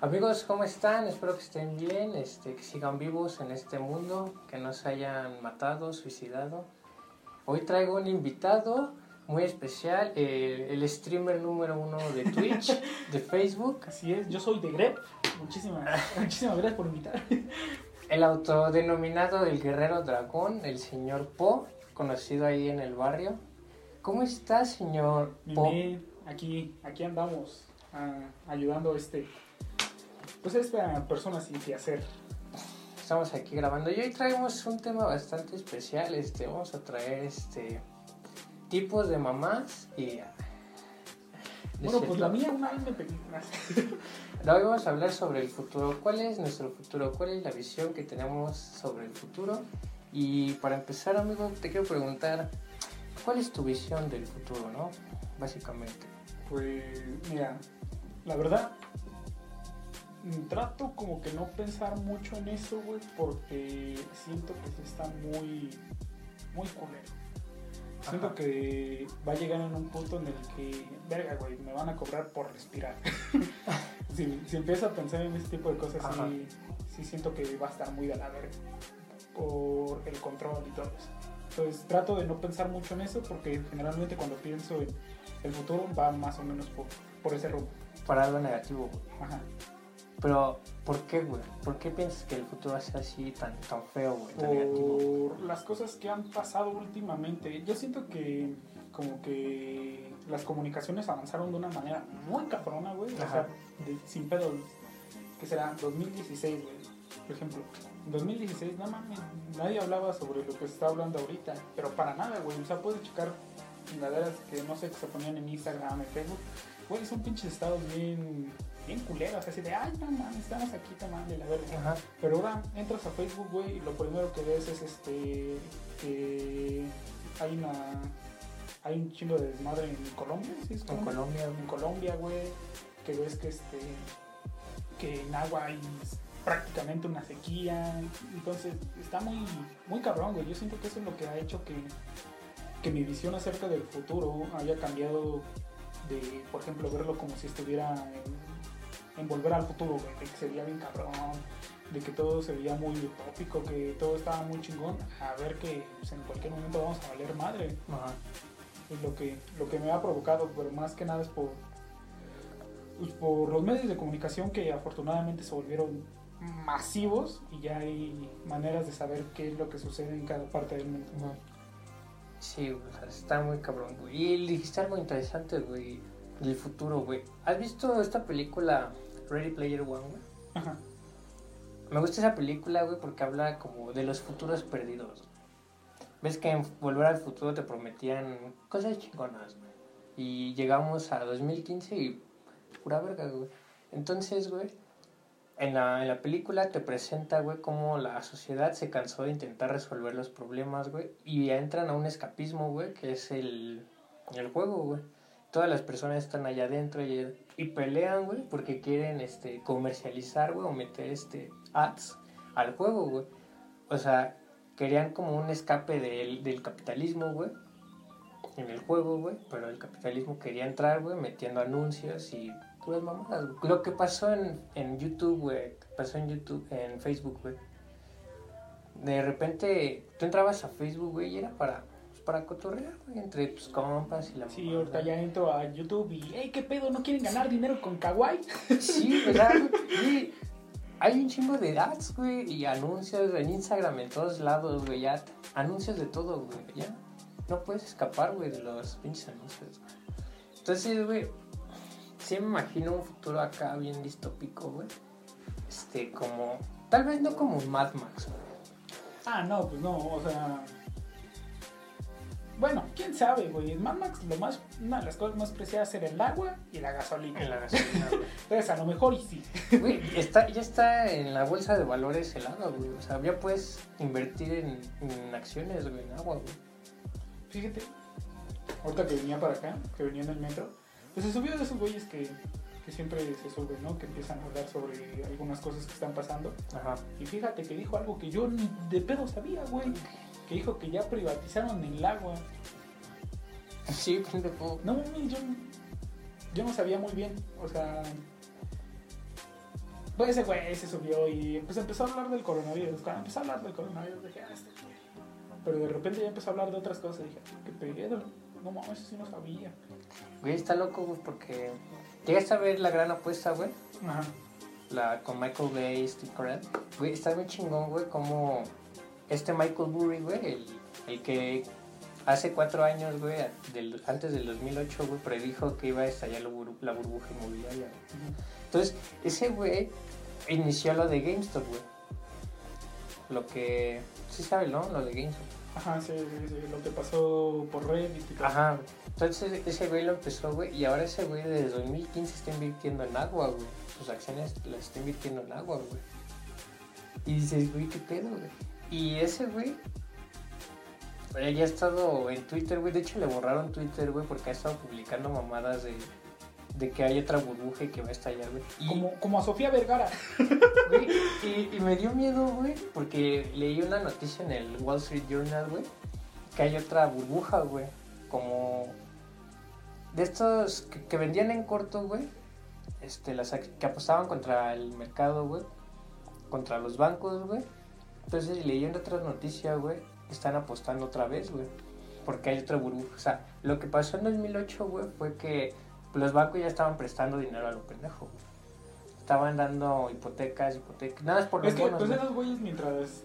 Amigos, ¿cómo están? Espero que estén bien, este, que sigan vivos en este mundo, que no se hayan matado, suicidado. Hoy traigo un invitado muy especial, eh, el streamer número uno de Twitch, de Facebook, Así es, yo soy de Grep. Muchísimas, muchísimas gracias por invitarme. el autodenominado el guerrero dragón, el señor Po, conocido ahí en el barrio. ¿Cómo está, señor Po? Bien, aquí, aquí andamos ah, ayudando a este, pues esta persona sin que hacer. Estamos aquí grabando y hoy traemos un tema bastante especial. Este, vamos a traer este tipos de mamás y. Bueno, pues la mía una vez me. Hoy vamos a hablar sobre el futuro. ¿Cuál es nuestro futuro? ¿Cuál es la visión que tenemos sobre el futuro? Y para empezar, amigo, te quiero preguntar, ¿cuál es tu visión del futuro, no? Básicamente. Pues mira, la verdad, trato como que no pensar mucho en eso, güey, porque siento que sí está muy, muy culero. Siento que va a llegar en un punto en el que, verga, güey, me van a cobrar por respirar. si, si empiezo a pensar en ese tipo de cosas, sí, sí siento que va a estar muy de la verga por el control y todo eso. Entonces trato de no pensar mucho en eso porque generalmente cuando pienso en el futuro va más o menos por, por ese rumbo. Para algo negativo, güey. Ajá. Pero, ¿por qué, güey? ¿Por qué piensas que el futuro va a ser así tan, tan feo, güey? Tan negativo. Por las cosas que han pasado últimamente, yo siento que como que las comunicaciones avanzaron de una manera muy cabrona, güey. O sea, de- sin pedo, que será 2016, güey. Por ejemplo, en 2016, no mames, nadie hablaba sobre lo que se está hablando ahorita, pero para nada, güey. O sea, puedes checar chingaderas que no sé, que se ponían en Instagram, en Facebook. Güey, son pinches estados bien, bien culeros, así de, ay, no mames, estamos aquí tomando la verga. Ajá. Pero ahora entras a Facebook, güey, y lo primero que ves es este que hay una hay un chingo de desmadre en Colombia, ¿sí es En Colombia, En Colombia, güey, que ves que este que en agua hay prácticamente una sequía, entonces está muy muy cabrón, güey. Yo siento que eso es lo que ha hecho que que mi visión acerca del futuro haya cambiado de, por ejemplo, verlo como si estuviera en, en volver al futuro, güey, de que sería bien cabrón, de que todo se veía muy utópico, que todo estaba muy chingón, a ver que pues, en cualquier momento vamos a valer madre. Ajá. Es lo que, lo que me ha provocado, pero más que nada es por, pues, por los medios de comunicación que afortunadamente se volvieron masivos y ya hay maneras de saber qué es lo que sucede en cada parte del mundo. Sí, güey, o sea, está muy cabrón, güey. Y dijiste algo interesante, güey, del futuro, güey. ¿Has visto esta película Ready Player One, güey? Ajá. Me gusta esa película, güey, porque habla como de los futuros perdidos. Ves que en Volver al Futuro te prometían cosas chingonas, güey. Y llegamos a 2015 y pura verga, güey. Entonces, güey, en la, en la película te presenta, güey, cómo la sociedad se cansó de intentar resolver los problemas, güey. Y ya entran a un escapismo, güey, que es el, el juego, güey. Todas las personas están allá adentro y, pelean, güey, porque quieren este, comercializar, güey, o meter este, ads al juego, güey. O sea, querían como un escape del, del capitalismo, güey, en el juego, güey, pero el capitalismo quería entrar, güey, metiendo anuncios y puras mamadas, güey. Lo que pasó en, en YouTube, güey, pasó en YouTube, en Facebook, güey. De repente, tú entrabas a Facebook, güey, y era para, para cotorrear, güey, entre tus compas y la Sí, ahorita ya entro a YouTube y, hey, ¿qué pedo? ¿No quieren ganar dinero con Kawaii? Sí, ¿verdad? güey? Hay un chingo de ads, güey, y anuncios en Instagram en todos lados, güey, ya. Anuncios de todo, güey, ya. No puedes escapar, güey, de los pinches anuncios, güey. Entonces, güey, sí me imagino un futuro acá bien distópico, güey. Este, como... Tal vez no como un Mad Max, güey. Ah, no, pues no, o sea... Bueno, quién sabe, güey. En Mad Max lo más, una de las cosas más preciadas era el agua y la gasolina. En la gasolina, güey. Entonces, a lo mejor y sí. Güey, está, ya está en la bolsa de valores el agua, güey. O sea, ya puedes invertir en, en acciones, güey, en agua, güey. Fíjate, ahorita que venía para acá, que venía en el metro, pues se subió de esos güeyes que, que siempre se suben, ¿no? Que empiezan a hablar sobre algunas cosas que están pasando. Ajá. Y fíjate que dijo algo que yo ni de pedo sabía, güey. Que dijo que ya privatizaron el agua. Sí, pendejo. No, mami, yo, yo no sabía muy bien. O sea, Pues ese güey se subió y pues empezó a hablar del coronavirus. Cuando empezó a hablar del coronavirus dije, ah, este güey. Pero de repente ya empezó a hablar de otras cosas. Dije, qué pedo. No mames, eso sí no sabía. Güey, está loco, güey, porque... ¿Llegaste a ver la gran apuesta, güey? Ajá. La con Michael Bay y Steve Carell. Güey, está muy chingón, güey, como... Este Michael Burry, güey, el, el que hace cuatro años, güey, del- antes del 2008, güey, predijo que iba a estallar la, bur- la burbuja inmobiliaria, güey. Entonces, ese güey inició lo de GameStop, güey. Lo que... Sí sabe, ¿no? Lo de GameStop. Ajá, sí, sí, sí, lo que pasó por Reddit y todo. Ajá. Entonces ese güey lo empezó, güey, y ahora ese güey desde 2015 está invirtiendo en agua, güey. Sus acciones las está invirtiendo en agua, güey. Y dices, güey, qué pedo, güey. Y ese güey, eh, ya ha estado en Twitter, güey. De hecho, le borraron Twitter, güey, porque ha estado publicando mamadas de, de que hay otra burbuja y que va a estallar, güey. Y, Como, como a Sofía Vergara. güey, y, y me dio miedo, güey, porque leí una noticia en el Wall Street Journal, güey, que hay otra burbuja, güey, como de estos que, que vendían en corto, güey, este, las que apostaban contra el mercado, güey, contra los bancos, güey. Entonces, leyendo otras noticias, güey, están apostando otra vez, güey, porque hay otra burbuja. O sea, lo que pasó en 2008, güey, fue que los bancos ya estaban prestando dinero a lo pendejo, güey. Estaban dando hipotecas, hipotecas, nada más por los Es que bonos, pues güey. esos güeyes mientras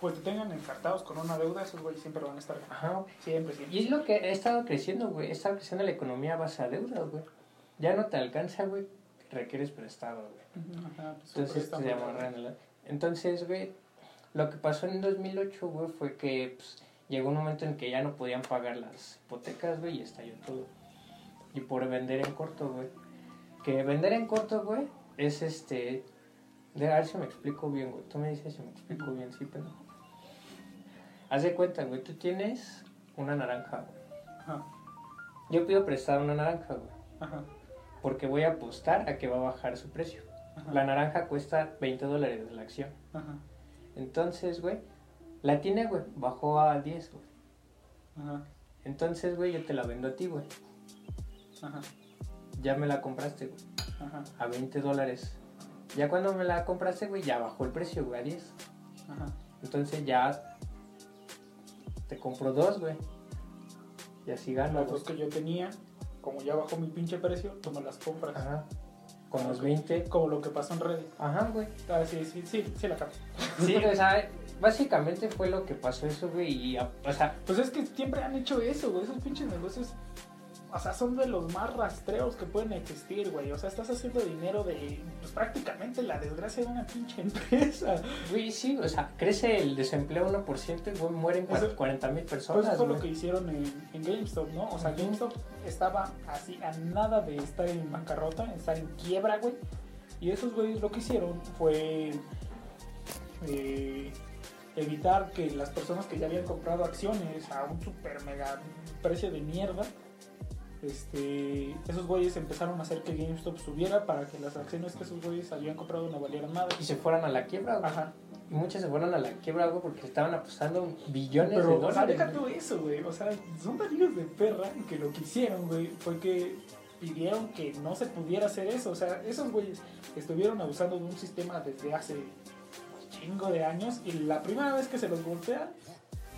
pues te tengan encartados con una deuda, esos güeyes siempre van a estar. Ajá. Siempre, siempre. Y es lo que ha estado creciendo, güey. Estado creciendo la economía base a deudas, güey. Ya no te alcanza, güey. Requieres prestado, güey. Ajá, pues, Entonces está te amarran Entonces, güey, lo que pasó en 2008, güey, fue que pues, llegó un momento en que ya no podían pagar las hipotecas, güey, y estalló todo. Y por vender en corto, güey. Que vender en corto, güey, es este... De a ver si me explico bien, güey. Tú me dices si me explico bien, sí, pendejo. Haz de cuenta, güey, tú tienes una naranja, güey. Ajá, Yo pido prestar una naranja, güey. ajá, Porque voy a apostar a que va a bajar su precio. Ajá. La naranja cuesta 20 dólares la acción. Ajá, Entonces, güey, la tiene, güey, bajó a 10, güey. ajá, Entonces, güey, yo te la vendo a ti, güey. ajá, Ya me la compraste, güey, ajá, a 20 dólares. Ya cuando me la compraste, güey, ya bajó el precio, güey, a 10. ajá. Entonces ya te compro dos, güey. Y así gano, Las dos que yo tenía, como ya bajó mi pinche precio, tú me las compras. Ajá. Con los 20. Como lo que pasó en Reddit. Ajá, güey. Ah, sí, sí, sí, sí la capto. Sí, o sea, básicamente fue lo que pasó eso, güey. Y, o sea, Pues es que siempre han hecho eso, güey. Esos pinches negocios, o sea, son de los más rastreos que pueden existir, güey. O sea, estás haciendo dinero de, pues prácticamente la desgracia de una pinche empresa. güey, sí, o sea, crece el desempleo 1% y, güey, mueren Eso- 40 mil Pues personas, eso fue lo que hicieron en, en GameStop, ¿no? O sea. GameStop estaba así a nada de estar en bancarrota, estar en quiebra, güey. Y esos güeyes lo que hicieron fue eh, evitar que las personas que ya habían comprado acciones a un super mega precio de mierda, este, esos güeyes empezaron a hacer que GameStop subiera para que las acciones que esos güeyes habían comprado no valieran nada. Y se fueran a la quiebra, güey. Ajá. Y muchos se fueron a la quiebra, güey, porque estaban apostando billones de Pero, dólares. deja güey. todo eso, güey. O sea, son tan hijos de perra que lo que hicieron, güey, fue que pidieron que no se pudiera hacer eso. O sea, esos güeyes estuvieron abusando de un sistema desde hace chingo de años y la primera vez que se los golpean,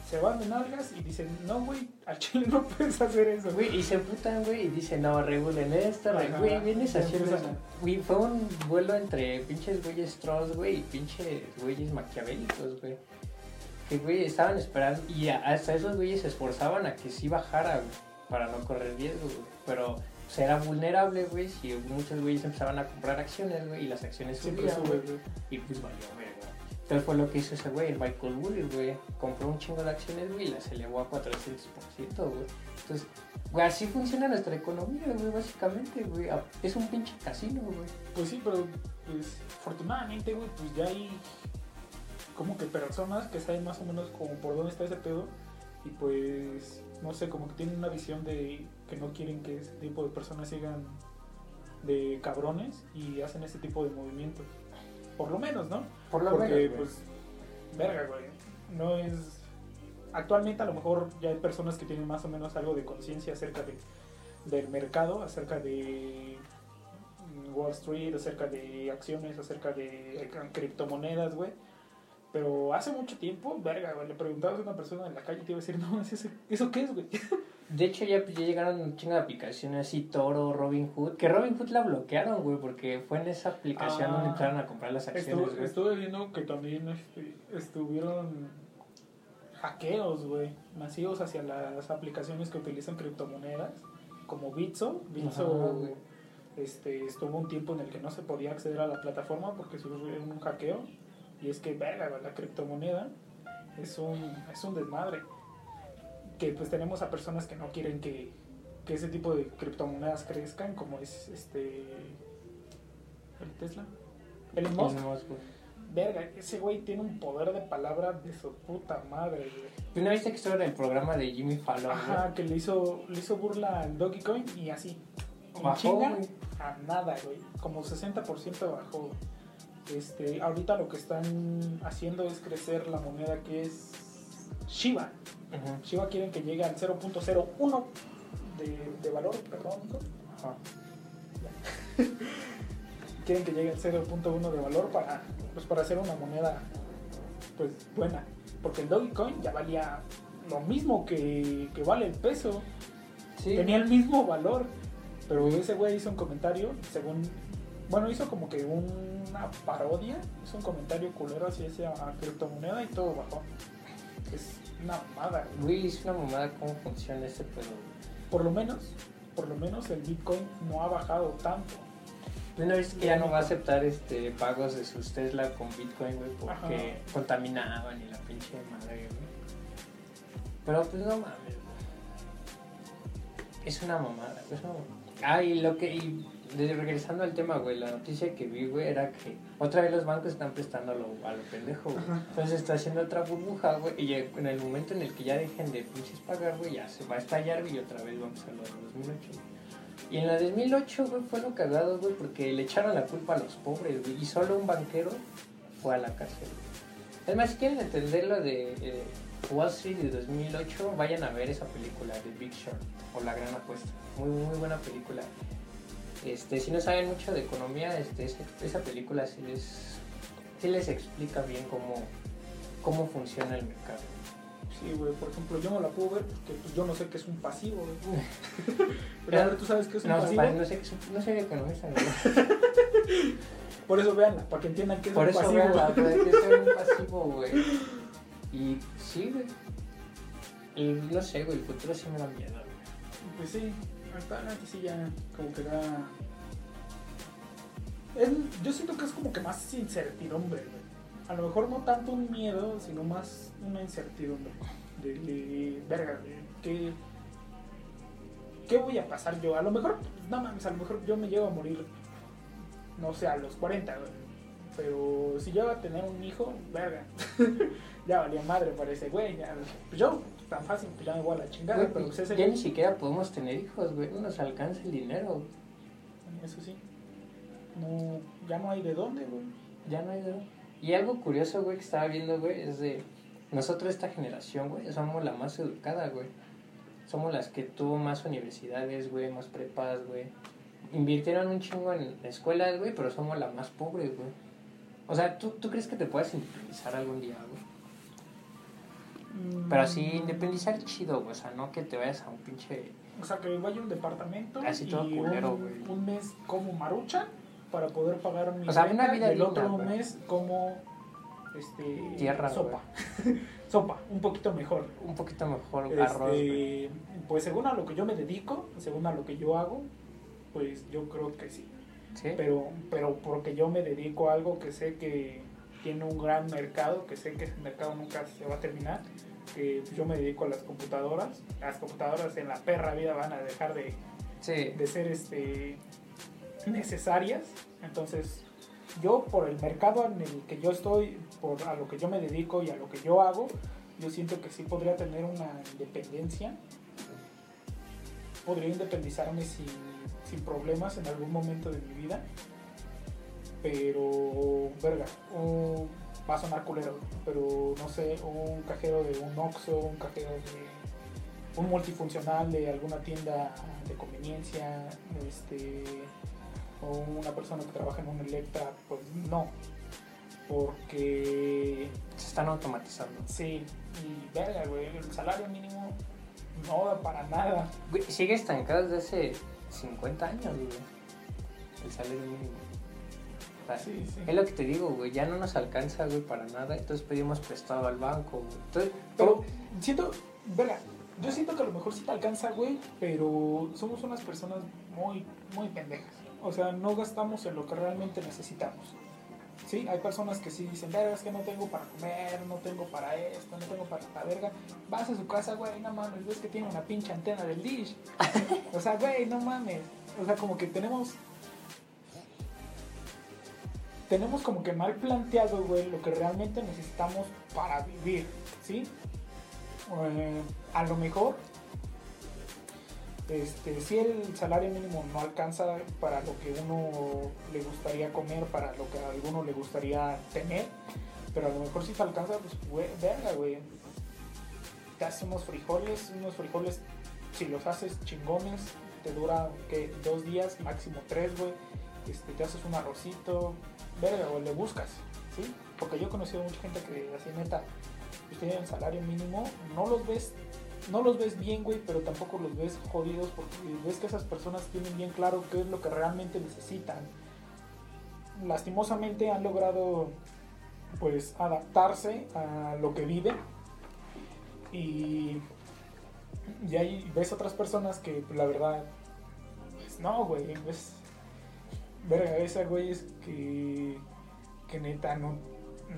se van de nalgas y dicen, no, güey, al chile no puedes hacer eso, güey. Y se putan, güey, y dicen, no, regulen esto, güey, vienes empiezan eso. Güey, fue un vuelo entre pinches güeyes trolls, güey, y pinches güeyes maquiavélicos, güey. Que, güey, estaban esperando, y a- hasta esos güeyes se esforzaban a que sí bajara, güey, para no correr riesgo, güey. Pero, pues, era vulnerable, güey, si muchos güeyes empezaban a comprar acciones, güey, y las acciones subían, güey. Y pues valió, güey, güey. Entonces fue lo que hizo ese güey, el Michael Burry, güey. Compró un chingo de acciones, güey, y las elevó a 400%, güey. Entonces, güey, así funciona nuestra economía, güey, básicamente, güey. Es un pinche casino, güey. Pues sí, pero pues afortunadamente, güey, pues ya hay como que personas que saben más o menos como por dónde está ese pedo y pues no sé, como que tienen una visión de que no quieren que ese tipo de personas sigan de cabrones y hacen ese tipo de movimientos. Por lo menos, ¿no? Por lo Porque pues verga, güey, no es actualmente a lo mejor ya hay personas que tienen más o menos algo de conciencia acerca de del mercado, acerca de Wall Street, acerca de acciones, acerca de eh, criptomonedas, güey. Pero hace mucho tiempo, verga, güey, le preguntabas a una persona en la calle y te iba a decir, no, ¿eso, ¿eso qué es, güey? De hecho, ya, ya llegaron un chingo de aplicaciones así, Toro, Robin Hood. Que Robin Hood la bloquearon, güey, porque fue en esa aplicación Ah, donde entraron a comprar las acciones, Estuve, güey. estuve viendo que también este, estuvieron hackeos, güey, masivos hacia las aplicaciones que utilizan criptomonedas, como Bitso. Bitso este, estuvo un tiempo en el que no se podía acceder a la plataforma porque sufrió un hackeo. Y es que, verga, la criptomoneda es un, es un desmadre. Que pues tenemos a personas que no quieren que, que ese tipo de criptomonedas crezcan, como es este el Tesla. Elon Musk. Verga, ese güey tiene un poder de palabra de su puta madre, güey. ¿No viste que estuvo en el programa de Jimmy Fallon? Ajá, que le hizo, le hizo burla al Dogecoin y así. Bajó, chinga, a nada, güey. Como 60% bajó. Este, ahorita lo que están haciendo es crecer la moneda que es Shiba. Ujú. Shiba quieren que llegue al 0.01 de, de valor, perdón. quieren que llegue al 0.1 de valor para, pues, para hacer una moneda pues buena. Porque el Dogecoin ya valía lo mismo que, que vale el peso. Sí. Tenía el mismo valor. Pero ese güey hizo un comentario, según... Bueno, hizo como que una parodia, hizo un comentario culero hacia esa criptomoneda y todo bajó. Es una mamada. güey. Es una mamada cómo funciona este pedo. Por lo menos, por lo menos el Bitcoin no ha bajado tanto. ¿No viste que ya no va a aceptar este pagos de sus Tesla con Bitcoin, güey? Porque Ajá. contaminaban y la pinche madre, güey. Pero pues no mames, güey. Es una mamada, es una mamada. Ah, y lo que... Y de- regresando al tema, güey, la noticia que vi, güey, era que otra vez los bancos están prestando a lo, a lo pendejo, güey. Entonces está haciendo otra burbuja, güey, y en el momento en el que ya dejen de pinches pagar, güey, ya se va a estallar, güey, y otra vez vamos a lo de 2008. güey. Y en la 2008, güey, fue lo cagado, güey, porque le echaron la culpa a los pobres, güey, y solo un banquero fue a la cárcel, güey. Es más, si quieren entender lo de eh, Wall Street de 2008, vayan a ver esa película de Big Short, o La Gran Apuesta. Muy, muy buena película. Este, si no saben mucho de economía, este, esa, esa película sí les, sí les explica bien cómo, cómo funciona el mercado. Sí, güey, por ejemplo, yo no la puedo ver porque pues, yo no sé qué es un pasivo, güey. Pero a ver, ¿tú sabes qué es un No, pasivo? pa- no sé, qué es- no soy economista, güey. Por eso véanla, para que entiendan qué es Por un eso pasivo. vean la verdad que un pasivo, güey. Y sí, güey. Y no sé, güey, el futuro sí me da miedo, güey. Pues sí, actualmente sí ya como que da... Yo siento que es como que más incertidumbre, güey. A lo mejor no tanto un miedo, sino más una incertidumbre. De, verga, de qué, qué voy a pasar yo. A lo mejor, no mames, a lo mejor yo me llevo a morir, no sé, a los 40, güey. Pero si yo voy a tener un hijo, verga. ya valía madre para ese güey. ya. Pues yo, tan fácil, pues ya me voy a la chingada. Güey, pero pues ese ya güey- ni siquiera podemos tener hijos, güey. No nos alcanza el dinero. Eso sí. No, ya no hay de dónde, güey. Ya no hay de Y algo curioso, güey, que estaba viendo, güey, es de nosotros, esta generación, güey, somos la más educada, güey. Somos las que tuvo más universidades, güey, más prepas, güey. Invirtieron un chingo en escuelas, güey, pero somos la más pobre, güey. O sea, ¿tú, ¿tú crees que te puedas independizar algún día, güey? Pero así, independizar chido, güey. O sea, no que te vayas a un pinche... O sea, que vaya a un departamento Así y todo culero, un, güey. un mes como marucha para poder pagar mi O sea, renta una vida y el otro güey. mes como este Tierra, sopa. sopa, un poquito mejor. Un poquito mejor Este, arroz, pues según a lo que yo me dedico, según a lo que yo hago, pues yo creo que sí. ¿Sí? pero, pero porque yo me dedico a algo que sé que tiene un gran mercado, que sé que ese mercado nunca se va a terminar, que yo me dedico a las computadoras, las computadoras en la perra vida van a dejar de, Sí. de ser este, necesarias, entonces yo por el mercado en el que yo estoy, por a lo que yo me dedico y a lo que yo hago, yo siento que sí podría tener una independencia, podría independizarme sin, sin problemas en algún momento de mi vida, pero, verga, un- va a sonar culero, pero no sé, un cajero de un Oxxo, un cajero de un multifuncional de alguna tienda de conveniencia, este, o una persona que trabaja en un Electra, pues no. Porque Se están automatizando. sí, y verga, güey, el salario mínimo no da para nada. Güey, sigue estancado desde hace 50 años, güey. El salario mínimo. O sea, Sí, sí. Es lo que te digo, güey. Ya no nos alcanza, güey, para nada. Entonces pedimos prestado al banco, güey. Entonces, Pero siento, verga, yo siento que a lo mejor sí te alcanza, güey, pero somos unas personas muy, muy pendejas. O sea, no gastamos en lo que realmente necesitamos. Sí, hay personas que sí dicen, verga, es que no tengo para comer, no tengo para esto, no tengo para la verga. Vas a su casa, güey, no mames, ves que tiene una pinche antena del dish. o sea, güey, no mames. O sea, como que tenemos... Tenemos como que mal planteado, güey, lo que realmente necesitamos para vivir, ¿sí? Eh, a lo mejor este, si el salario mínimo no alcanza para lo que uno le gustaría comer, para lo que a alguno le gustaría tener, pero a lo mejor si te alcanza, pues güey, verga, güey. Te haces unos frijoles, unos frijoles, si los haces chingones, te dura que dos días, máximo tres, güey. Este, te haces un arrocito, verga, o le buscas, ¿sí? Porque yo he conocido mucha gente que así neta, pues tienen el salario mínimo, no los ves no los ves bien, güey, pero tampoco los ves jodidos porque ves que esas personas tienen bien claro qué es lo que realmente necesitan. Lastimosamente han logrado pues adaptarse a lo que viven y, y ahí ves otras personas que pues, la verdad pues no, güey, ves verga, esa güey es que que neta no,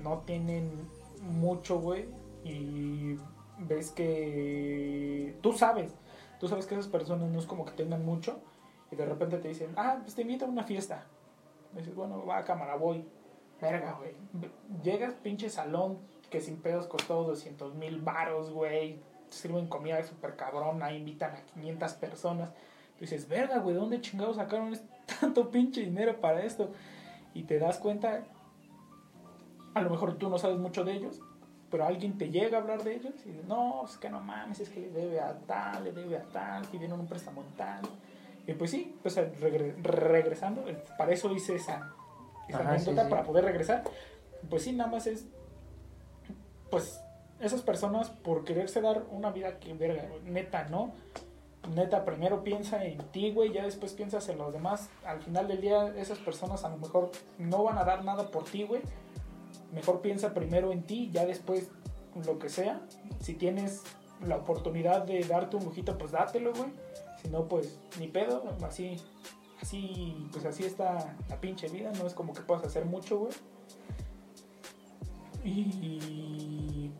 no tienen mucho, güey, y ves que tú sabes, tú sabes que esas personas no es como que tengan mucho y de repente te dicen, ah, pues te invito a una fiesta. Y dices, bueno, va a cámara, voy. Verga, güey. Llegas, pinche salón que sin pedos costó 200 mil varos, güey. Sirven comida súper cabrona, invitan a 500 personas. Tú dices, verga, güey, ¿de dónde chingados sacaron tanto pinche dinero para esto? Y te das cuenta, a lo mejor tú no sabes mucho de ellos, pero alguien te llega a hablar de ellos y dice, no, es que no mames, es que le debe a tal, le debe a tal, pidieron un préstamo en tal. Y pues sí, pues regre regresando, eh, para eso hice esa, esa Ajá, anécdota, sí, sí. para poder regresar. Pues sí, nada más es, pues esas personas por quererse dar una vida que verga, neta, ¿no? Neta, primero piensa en ti, güey, ya después piensas en los demás. Al final del día, esas personas a lo mejor no van a dar nada por ti, güey mejor piensa primero en ti, ya después lo que sea. Si tienes la oportunidad de darte un lujito, pues dátelo, güey. Si no, pues ni pedo, así, así, pues así está la pinche vida, no es como que puedas hacer mucho, güey. Y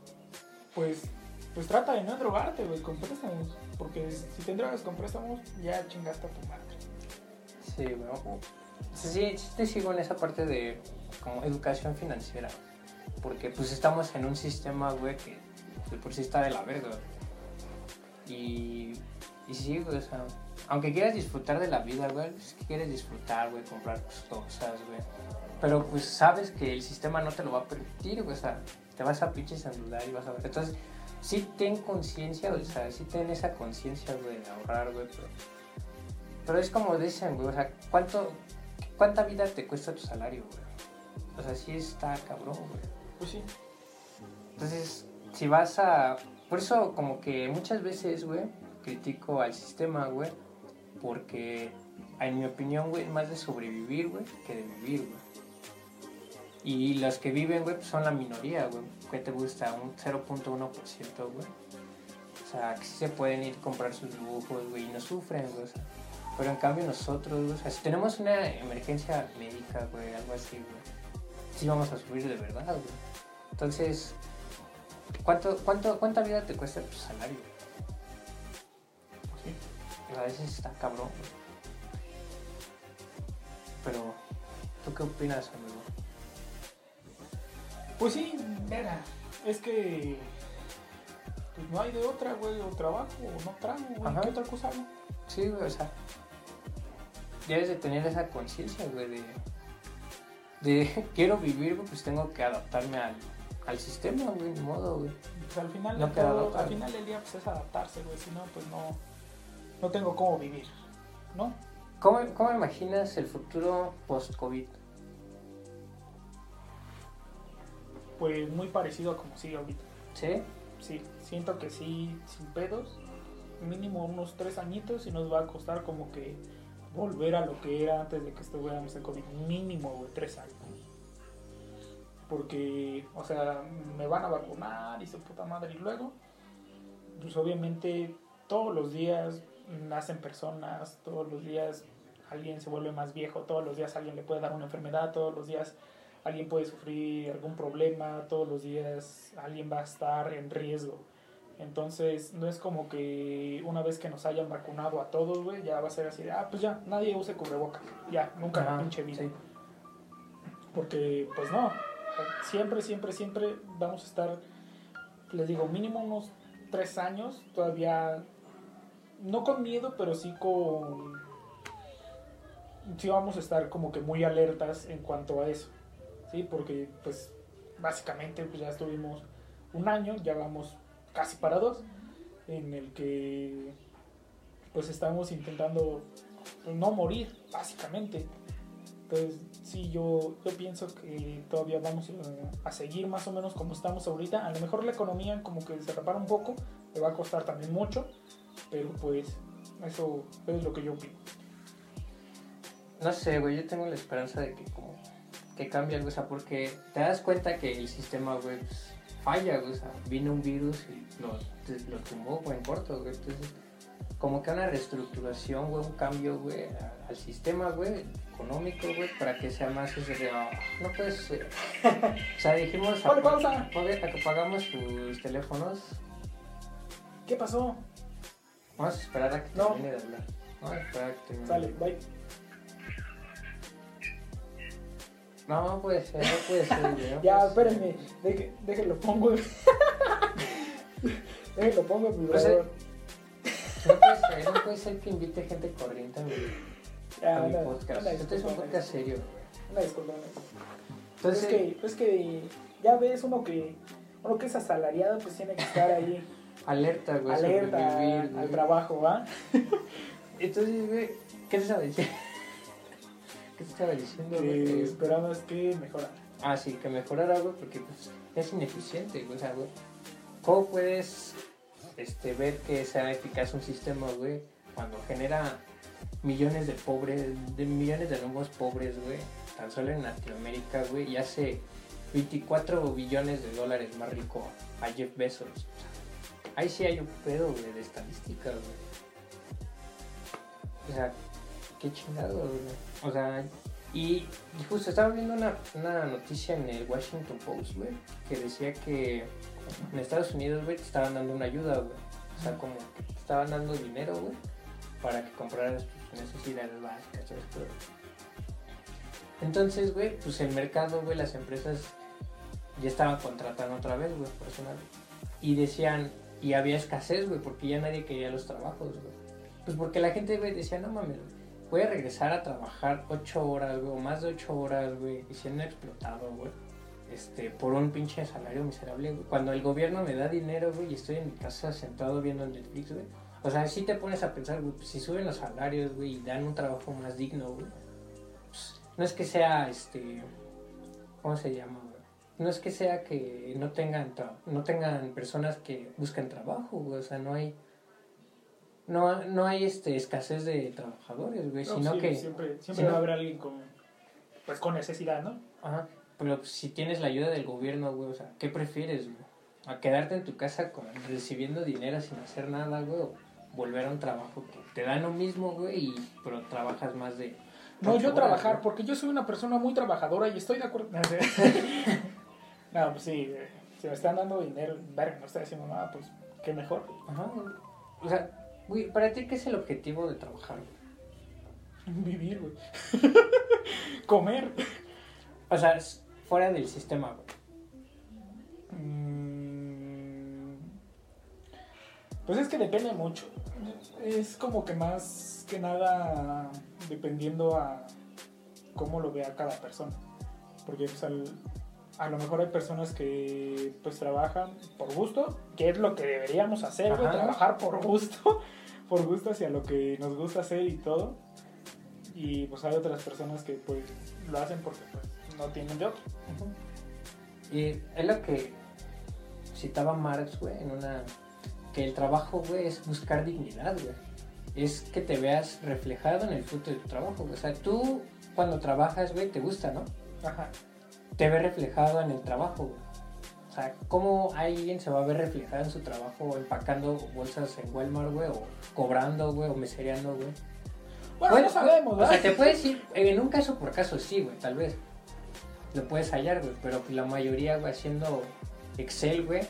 pues, pues trata de no drogarte, güey, con préstamos. Porque si te drogas con préstamos, ya chingaste a tu madre. Sí, bueno. Sí, sí te sigo en esa parte de como educación financiera. Porque pues estamos en un sistema, güey, que de por sí está de la verga. Y, y sí, güey, o sea, aunque quieras disfrutar de la vida, güey, es que quieres disfrutar, güey, comprar cosas, güey. Pero pues sabes que el sistema no te lo va a permitir, güey, o sea, te vas a pinches endeudar y vas a ver. Entonces, sí ten conciencia, o sea, sí ten esa conciencia, güey, de ahorrar, güey, pero, pero es como dicen, güey, o sea, ¿cuánto, ¿cuánta vida te cuesta tu salario, güey? O sea, sí está cabrón, güey. Pues sí. Entonces, si vas a... Por eso como que muchas veces, güey, critico al sistema, güey, porque en mi opinión, güey, es más de sobrevivir, güey, que de vivir, güey. Y los que viven, güey, pues son la minoría, güey. ¿Qué te gusta? Un 0.1%, güey. O sea, que sí se pueden ir a comprar sus lujos, güey, y no sufren. Pero en cambio nosotros, o sea, si tenemos una emergencia médica, güey, algo así, güey, sí vamos a sufrir de verdad. Entonces, ¿cuánto, cuánto, ¿cuánta vida te cuesta tu salario? Pues. A veces está cabrón. Pero, ¿tú qué opinas, amigo? Pues sí, mira, es que pues no hay de otra, güey, o trabajo, o no trago, güey, Ajá. ¿qué otra cosa hago? Sí, güey, o sea, debes de tener esa conciencia, güey, de, de quiero vivir, güey, pues tengo que adaptarme al, al sistema, güey, ni modo, güey. Pues al final, No todo- al final del día pues es adaptarse, güey, si no, pues no, no tengo cómo vivir, ¿no? ¿Cómo, ¿Cómo imaginas el futuro post-COVID? Pues muy parecido a como sigue ahorita. ¿Sí? Sí, siento que sí, sin pedos, mínimo unos tres añitos y nos va a costar como que volver a lo que era antes de que estuviéramos en COVID. Mínimo, güey, tres años. Porque, o sea, me van a vacunar y su puta madre. Y luego, pues obviamente todos los días nacen personas, todos los días alguien se vuelve más viejo, todos los días alguien le puede dar una enfermedad, todos los días alguien puede sufrir algún problema, todos los días alguien va a estar en riesgo. Entonces, no es como que una vez que nos hayan vacunado a todos, güey, ya va a ser así de, ah, pues ya, nadie use cubrebocas. Ya, nunca la pinche vida. sí. Porque, pues no, siempre, siempre, siempre vamos a estar, les digo, mínimo unos tres años, todavía, no con miedo, pero sí con, sí vamos a estar como que muy alertas en cuanto a eso, ¿sí? Porque, pues, básicamente, pues ya estuvimos un año, ya vamos casi para dos, en el que, pues, estamos intentando pues, no morir, básicamente. Entonces, sí, yo, yo pienso que todavía vamos a, a seguir más o menos como estamos ahorita. A lo mejor la economía como que se repara un poco, le va a costar también mucho, pero pues eso es lo que yo opino. No sé, güey, yo tengo la esperanza de que que cambie algo, o sea, porque te das cuenta que el sistema, güey, pues, falla, güey, o sea, vino un virus y lo, lo tumbó, güey, en corto, güey, entonces, como que una reestructuración, güey, un cambio, güey, a- al sistema, güey, económico, güey, para que sea más ese de, "Ah, no puedes, ser". o sea, dijimos, ¡Ponle pausa! "Oye, a que pagamos tus teléfonos, ¿Qué pasó? vamos a esperar a que No. termine de hablar, vamos a esperar a que termine. Sale, bye. No, no puede ser, no puede ser, no Ya, espérenme, déjenlo pongo. déjenlo pongo en Pues, vibrador. No puede ser, no puede ser que invite gente corriente a mi, Ya, a mi una- podcast. una Este es un podcast serio. Una disculpa. Entonces, es, que, es que ya ves uno que uno que es asalariado pues tiene que estar ahí alerta, güey. alerta al trabajo, ¿va? Entonces, güey, ¿qué te estaba diciendo? ¿Qué te estaba diciendo, güey? Que esperamos que mejora. Ah, sí, que mejorara, güey, porque pues, es ineficiente, güey. O sea, güey, ¿cómo puedes este, ver que sea eficaz un sistema, güey, cuando genera millones de pobres, de millones de nuevos pobres, güey, tan solo en Latinoamérica, güey, y hace 24 billones de dólares más rico a Jeff Bezos? O sea, ahí sí hay un pedo, güey, de estadística, güey. O sea, qué chingado, güey. O sea, y, justo estaba viendo una, noticia en el Washington Post, güey, que decía que en Estados Unidos, güey, te estaban dando una ayuda, güey. O sea, como que te estaban dando dinero, güey, para que compraras tus necesidades básicas, ¿sabes? Pero- Entonces, güey, pues el mercado, güey, las empresas ya estaban contratando otra vez, güey, personal. Y decían, y había escasez, güey, porque ya nadie quería los trabajos, güey. Pues porque la gente, güey, decía, no mames, güey, a regresar a trabajar ocho horas, güey, o más de ocho horas, güey, y siendo explotado, güey. Este, por un pinche salario miserable, güey. Cuando el gobierno me da dinero, güey, y estoy en mi casa sentado viendo Netflix, güey. O sea, si te pones a pensar, güey, pues, si suben los salarios, güey, y dan un trabajo más digno, güey. pues, no es que sea, este, ¿cómo se llama, güey? No es que sea que no tengan, no tengan personas que busquen trabajo, güey. O sea, no hay, no, no hay, este, escasez de trabajadores, güey. No, sino sí, que, siempre, siempre si va no- a haber alguien con pues con necesidad, ¿no? Ajá, pero pues, si tienes la ayuda del gobierno, güey, o sea, ¿qué prefieres, güey? ¿A quedarte en tu casa con, recibiendo dinero sin hacer nada, güey? O volver a un trabajo que te dan lo mismo, güey, y, pero trabajas más de... No, yo horas, trabajar, güey? porque yo soy una persona muy trabajadora y estoy de acuerdo. no, pues sí, eh, si me están dando dinero, verga, no estoy haciendo nada, pues qué mejor. Ajá. O sea, güey, ¿para ti qué es el objetivo de trabajar, güey? Vivir, güey. Comer. O sea, es fuera del sistema, güey. Mm, Pues es que depende mucho. Es como que más que nada dependiendo a cómo lo vea cada persona. Porque pues, al- a lo mejor hay personas que pues trabajan por gusto, que es lo que deberíamos hacer, güey, trabajar por gusto, por gusto hacia lo que nos gusta hacer y todo. Y pues hay otras personas que pues lo hacen porque pues no tienen de otro. Y es lo que citaba Marx, güey, en una... Que el trabajo, güey, es buscar dignidad, güey. Es que te veas reflejado en el fruto de tu trabajo, güey. O sea, tú cuando trabajas, güey, te gusta, ¿no? Ajá. Te ves reflejado en el trabajo, güey. O sea, ¿cómo alguien se va a ver reflejado en su trabajo empacando bolsas en Walmart, güey? O cobrando, güey, o mesereando, güey. Bueno, Bueno, no sabemos, O ¿verdad? sea, te puedes ir, en un caso por caso sí, güey, tal vez. Lo puedes hallar, güey, pero la mayoría, güey, haciendo Excel, güey,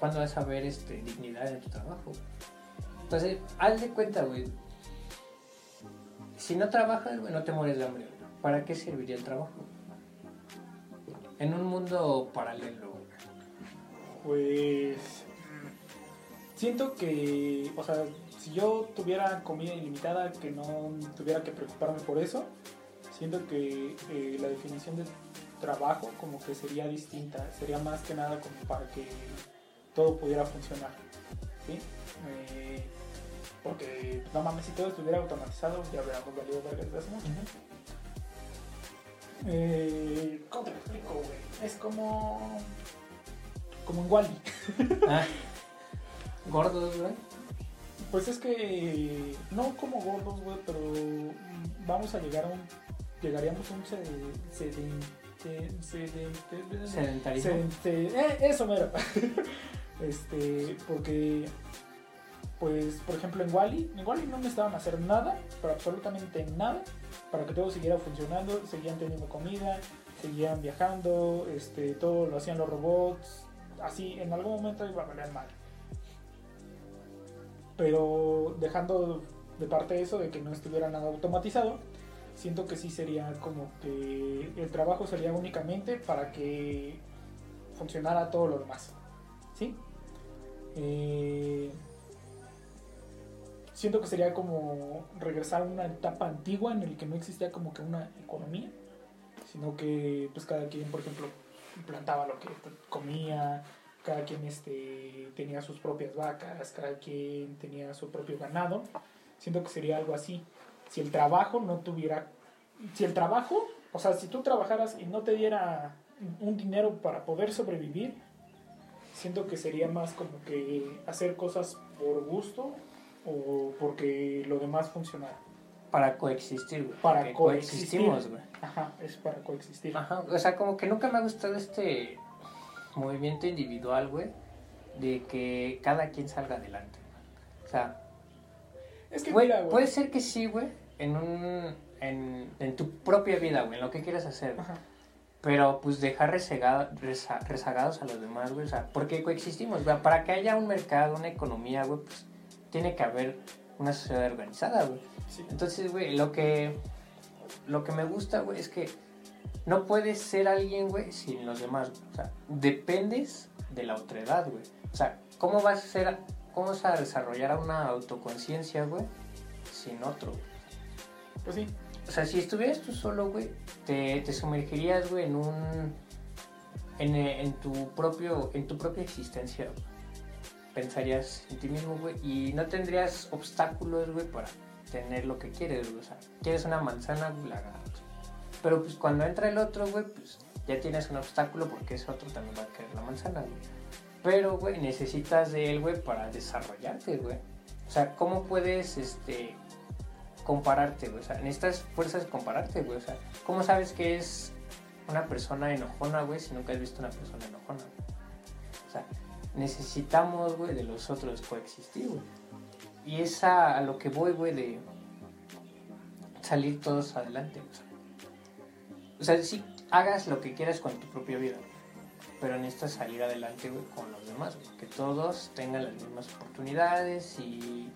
¿cuándo vas a ver este, dignidad en tu trabajo? güey? Entonces, haz de cuenta, güey. Si no trabajas, güey, no te mueres de hambre, güey. ¿Para qué serviría el trabajo? En un mundo paralelo. Pues siento que, o sea, si yo tuviera comida ilimitada, que no tuviera que preocuparme por eso, siento que eh, la definición de trabajo como que sería distinta, sería más que nada como para que todo pudiera funcionar, ¿sí? Eh, porque, no mames, si todo estuviera automatizado, ya hubiéramos valido verga desde hace mucho. Eh, ¿Cómo te lo explico, güey? Es como... Como en Wally. Ah, gordos, güey. Pues es que no como gordos, güey, pero vamos a llegar a un llegaríamos a un sed- seden- seden- Sedentarismo. seden- seden- eh, eso mero. este, porque pues por ejemplo en Wally, en Wally no necesitaban hacer nada, pero absolutamente nada para que todo siguiera funcionando, seguían teniendo comida, seguían viajando, este, todo lo hacían los robots, así en algún momento iba a valer mal. Pero dejando de parte eso de que no estuviera nada automatizado, siento que sí sería como que el trabajo sería únicamente para que funcionara todo lo demás. ¿Sí? Eh, siento que sería como regresar a una etapa antigua en el que no existía como que una economía, sino que pues cada quien, por ejemplo, plantaba lo que comía, cada quien este, tenía sus propias vacas, cada quien tenía su propio ganado. Siento que sería algo así. Si el trabajo no tuviera, si el trabajo, o sea, si tú trabajaras y no te diera un dinero para poder sobrevivir, siento que sería más como que hacer cosas por gusto o porque lo demás funcionara. Para coexistir, güey. Para coexistir. coexistimos, güey. Ajá, es para coexistir. Ajá, o sea, como que nunca me ha gustado este movimiento individual, güey, de que cada quien salga adelante. O sea, Es que güey, mira, güey. puede ser que sí, güey, en un en, en tu propia vida, güey, en lo que quieras hacer. Ajá. pero pues dejar rezagada- reza- rezagados a los demás, güey, o sea, porque coexistimos, güey, para que haya un mercado, una economía, güey, pues tiene que haber una sociedad organizada, güey. Sí. Entonces, güey, lo que, lo que me gusta, güey, es que no puedes ser alguien, güey, sin los demás. güey. O sea, dependes de la otredad, güey. O sea, ¿cómo vas a ser, cómo vas a desarrollar una autoconciencia, güey, sin otro? güey? Pues sí. O sea, si estuvieras tú solo, güey, te, te sumergirías, güey, en un... En, en tu propio, en tu propia existencia, güey. Pensarías en ti mismo, güey, y no tendrías obstáculos, güey, para tener lo que quieres, güey. O sea, quieres una manzana, güey, la agarras. Pero pues cuando entra el otro, güey, pues ya tienes un obstáculo porque ese otro también va a querer la manzana, güey. Pero, güey, necesitas de él, güey, para desarrollarte, güey. O sea, ¿cómo puedes, este, compararte, güey? O sea, necesitas fuerzas de compararte, güey. O sea, ¿cómo sabes que es una persona enojona, güey, si nunca has visto una persona enojona, güey? O sea, necesitamos, güey, de los otros coexistir, güey. Y es a, lo que voy, güey, de salir todos adelante. O sea, sí, hagas lo que quieras con tu propia vida, güey. Pero necesitas salir adelante, güey, con los demás. Que todos tengan las mismas oportunidades y,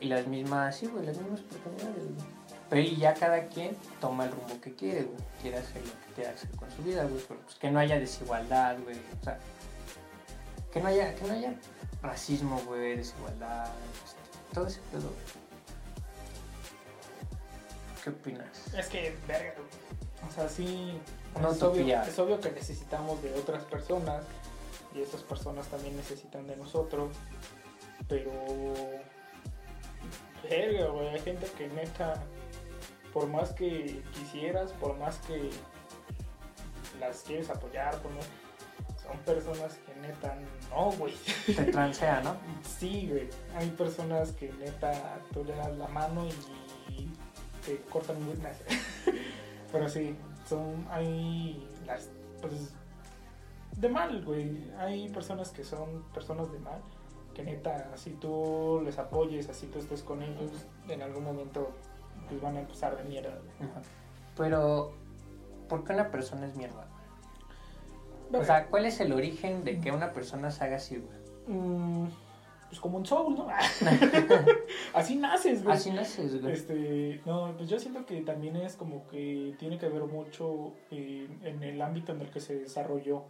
las mismas, sí, güey, las mismas oportunidades, güey. Pero ya cada quien toma el rumbo que quiere, güey. Quiere hacer lo que quiera hacer con su vida, güey. Pues que no haya desigualdad, güey. Que no haya, que no haya racismo, güey, desigualdad, este, todo ese pedo. ¿Qué opinas? Es que, verga. O sea, sí. Una es, obvio, es obvio que necesitamos de otras personas y esas personas también necesitan de nosotros. Pero. Verga, güey. Hay gente que neta por más que quisieras, por más que las quieres apoyar, por más- son personas que neta no, güey. Te transea, ¿no? Sí, güey. Hay personas que neta tú le das la mano y te cortan un business. Pero sí, son, hay las, pues, de mal, güey. Hay personas que son personas de mal, que neta, si tú les apoyes, así tú estés con ellos, en algún momento pues van a empezar de mierda. güey. Pero, ¿por qué una persona es mierda? O sea, ¿cuál es el origen de que una persona se haga así, güey? Mm, pues como un soul, ¿no? así naces, güey. Así naces, güey. Este, no, pues yo siento que también es como que tiene que ver mucho eh, en el ámbito en el que se desarrolló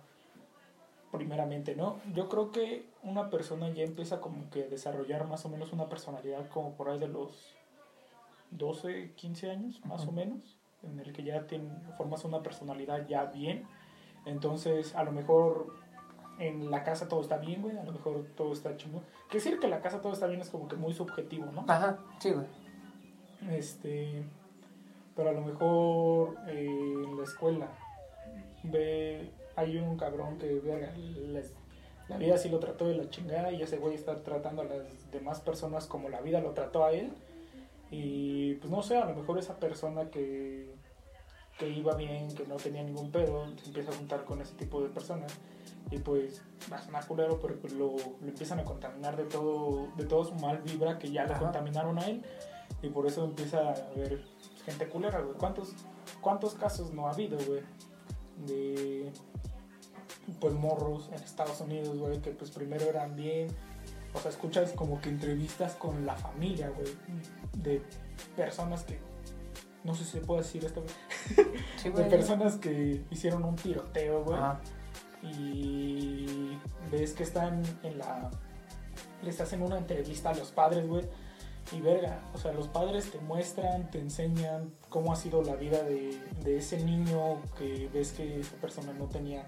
primeramente, ¿no? Yo creo que una persona ya empieza como que a desarrollar más o menos una personalidad como por ahí de los 12, 15 años, más o menos, en el que ya tiene, formas una personalidad ya bien. Entonces, a lo mejor en la casa todo está bien, güey, a lo mejor todo está chingón. Que decir que en la casa todo está bien es como que muy subjetivo, ¿no? Ajá, sí, güey. Este, pero a lo mejor eh, en la escuela ve, hay un cabrón que verga, les- la vida sí lo trató de la chingada y ese güey está tratando a las demás personas como la vida lo trató a él. Y pues no sé, a lo mejor esa persona que, que iba bien, que no tenía ningún pedo, se empieza a juntar con ese tipo de personas. Y pues va a sonar culero, pero pues lo, lo empiezan a contaminar de todo, de todo su mal vibra que ya le contaminaron a él. Y por eso empieza a haber gente culera, güey. ¿Cuántos, ¿Cuántos casos no ha habido, güey? De pues morros en Estados Unidos, güey, que pues primero eran bien. O sea, escuchas como que entrevistas con la familia, güey, de personas que. No sé si se puede decir esto, güey. Sí, De personas que hicieron un tiroteo, güey Ajá. y ves que están en la les hacen una entrevista a los padres, güey. Y verga, o sea, los padres te muestran, te enseñan cómo ha sido la vida de, de ese niño que ves que esa persona no tenía,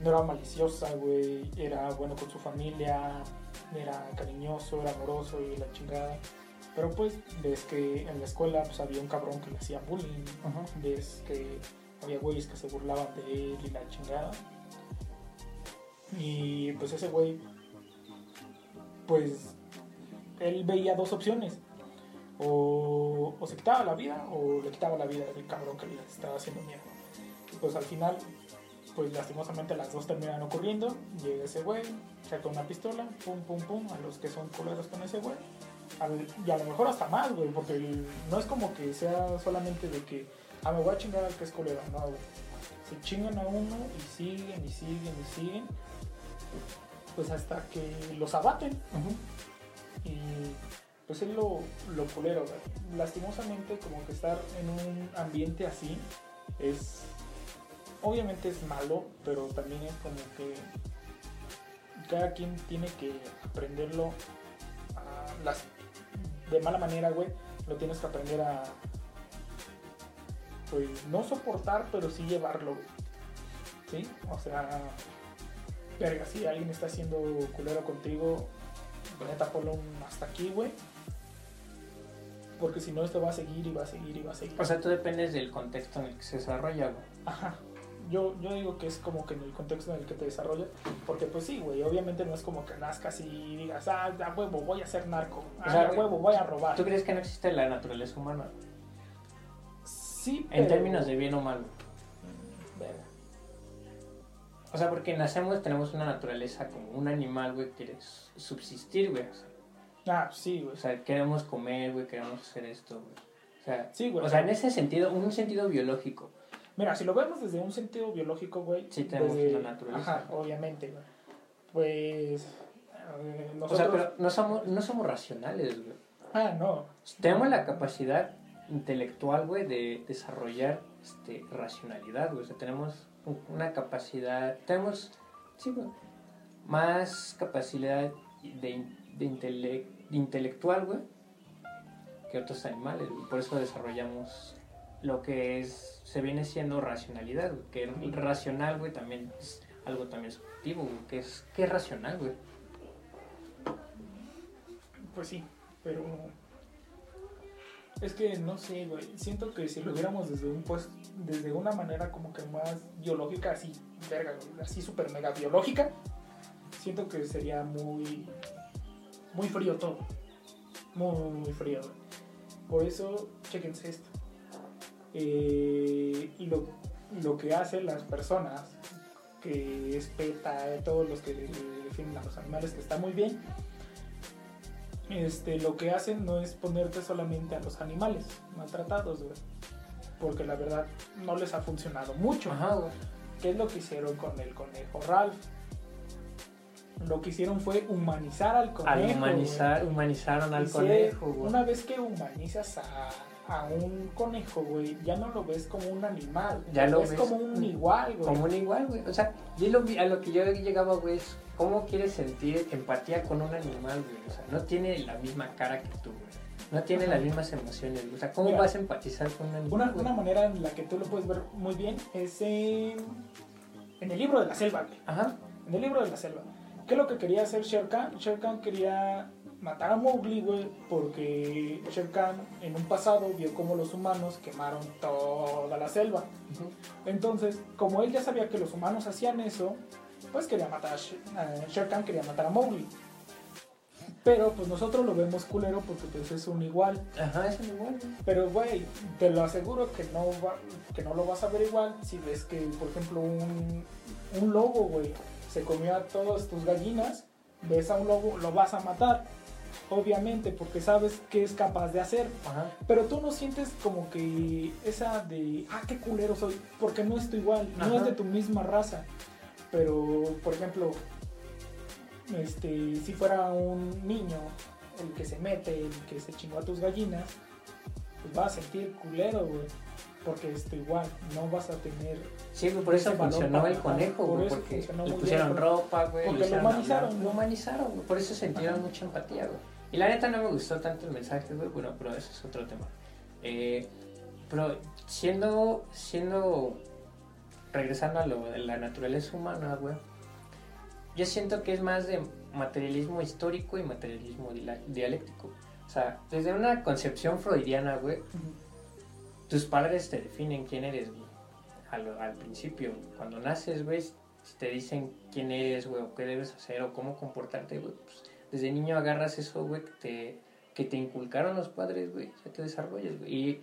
no era maliciosa, güey, era bueno con su familia, era cariñoso, era amoroso y la chingada. Pero pues ves que en la escuela pues había un cabrón que le hacía bullying, Ajá. ves que había güeyes que se burlaban de él y la chingada. Y pues ese güey, pues él veía dos opciones. O, o se quitaba la vida o le quitaba la vida del cabrón que le estaba haciendo mierda. Y pues al final, pues lastimosamente las dos terminan ocurriendo. Llega ese güey, saca una pistola, pum, pum, pum, a los que son culeros con ese güey. Al- y a lo mejor hasta más, güey, porque el- no es como que sea solamente de que, ah, me voy a chingar al que es culero, no, güey. Se chingan a uno y siguen y siguen y siguen, pues hasta que los abaten. Y pues es lo, lo culero, güey. Lastimosamente, como que estar en un ambiente así es. Obviamente es malo, pero también es como que cada quien tiene que aprenderlo a las, de mala manera, güey. Lo tienes que aprender a. Pues no soportar, pero sí llevarlo, güey. ¿Sí? O sea, verga, si alguien está haciendo culero contigo, neta ponlo un hasta aquí, güey. Porque si no, esto va a seguir y va a seguir y va a seguir. O sea, tú dependes del contexto en el que se desarrolla, güey. Ajá. Yo, yo digo que es como que en el contexto en el que te desarrollas. Porque, pues sí, güey. Obviamente no es como que nazcas y digas, ah, a huevo, voy a ser narco. Ah, O sea, a huevo, voy a robar. ¿Tú crees que no existe la naturaleza humana? Sí, En pero- términos de bien o mal. Mm. O sea, porque nacemos, tenemos una naturaleza como un animal, güey, quiere subsistir, güey. O sea, Ah, sí, güey. O sea, queremos comer, güey, queremos hacer esto, güey. O sea, Sí, güey. o sea, en ese sentido, un sentido biológico. Mira, si lo vemos desde un sentido biológico, güey. Sí, tenemos desde- una naturaleza. Ajá, obviamente, güey. Pues. eh, O nosotros. sea, pero no somos, no somos racionales, güey. Ah, no. Tenemos la capacidad intelectual, güey, de desarrollar este, racionalidad, güey. O sea, tenemos un- una capacidad, tenemos, sí, güey, más capacidad de, de, intele- de intelectual, güey, que otros animales, güey. Por eso desarrollamos lo que es, se viene siendo racionalidad, güey. Que el racional, güey, también es algo también subjetivo, güey. Que es, ¿qué es racional, güey? Pues sí, pero. Es que no sé, güey. Siento que si lo viéramos desde un pues, desde una manera como que más biológica, así, verga, güey, así súper mega biológica, siento que sería muy, muy frío todo. Muy, muy frío, güey. Por eso, chequense esto. Eh, lo, lo que hacen las personas, que es PETA, todos los que defienden a los animales, que está muy bien, este, lo que hacen no es ponerte solamente a los animales maltratados, güey. Porque la verdad no les ha funcionado mucho. Ajá. ¿Qué es lo que hicieron con el conejo Ralph? Lo que hicieron fue humanizar al conejo. Al humanizar, humanizaron al conejo, güey. Una vez que humanizas a, a un conejo, güey, ya no lo ves como un animal. Ya lo ves ves como un igual, güey. Como un igual, güey. O sea, yo lo vi- a lo que yo llegaba, güey, es cómo quieres sentir empatía con un animal, güey. O sea, no tiene la misma cara que tú, güey. No tiene Ajá. las mismas emociones, güey. O sea, ¿cómo Mira, vas a empatizar con un animal? Una, güey? una manera en la que tú lo puedes ver muy bien es en, en el libro de la selva, güey. Ajá. En el libro de la selva. ¿Qué es lo que quería hacer Shere Khan? Shere Khan quería matar a Mowgli, güey, porque Shere Khan en un pasado vio cómo los humanos quemaron toda la selva. Entonces, como él ya sabía que los humanos hacían eso, pues quería matar a Shere, Shere Khan, quería matar a Mowgli. Pero pues nosotros lo vemos culero porque pues es un igual. Ajá, es un igual, güey. Pero güey, te lo aseguro que no, va- que no lo vas a ver igual si ves que, por ejemplo, un, un lobo, güey, se comió a todas tus gallinas, ves a un lobo, lo vas a matar. Obviamente, porque sabes qué es capaz de hacer. Ajá. Pero tú no sientes como que esa de, ah, qué culero soy, porque no es tu igual, no es de tu misma raza. Pero, por ejemplo, este, si fuera un niño el que se mete, el que se chingó a tus gallinas, pues vas a sentir culero, güey. Porque es tu igual, no vas a tener. Sí, por eso funcionó el conejo, por porque le pusieron bien, ropa, güey. porque lo humanizaron. Lo humanizaron, güey, por eso sintieron Ajá. mucha empatía, güey. Y la neta no me gustó tanto el mensaje, güey, bueno, pero eso es otro tema. Eh, pero siendo, siendo, regresando a lo de la naturaleza humana, güey, yo siento que es más de materialismo histórico y materialismo dialéctico. O sea, desde una concepción freudiana, güey, tus padres te definen quién eres, güey. Al, al principio, cuando naces, güey, si te dicen quién eres, güey, o qué debes hacer, o cómo comportarte, güey, pues desde niño agarras eso, güey, que te, que te inculcaron los padres, güey, ya te desarrollas, güey. Y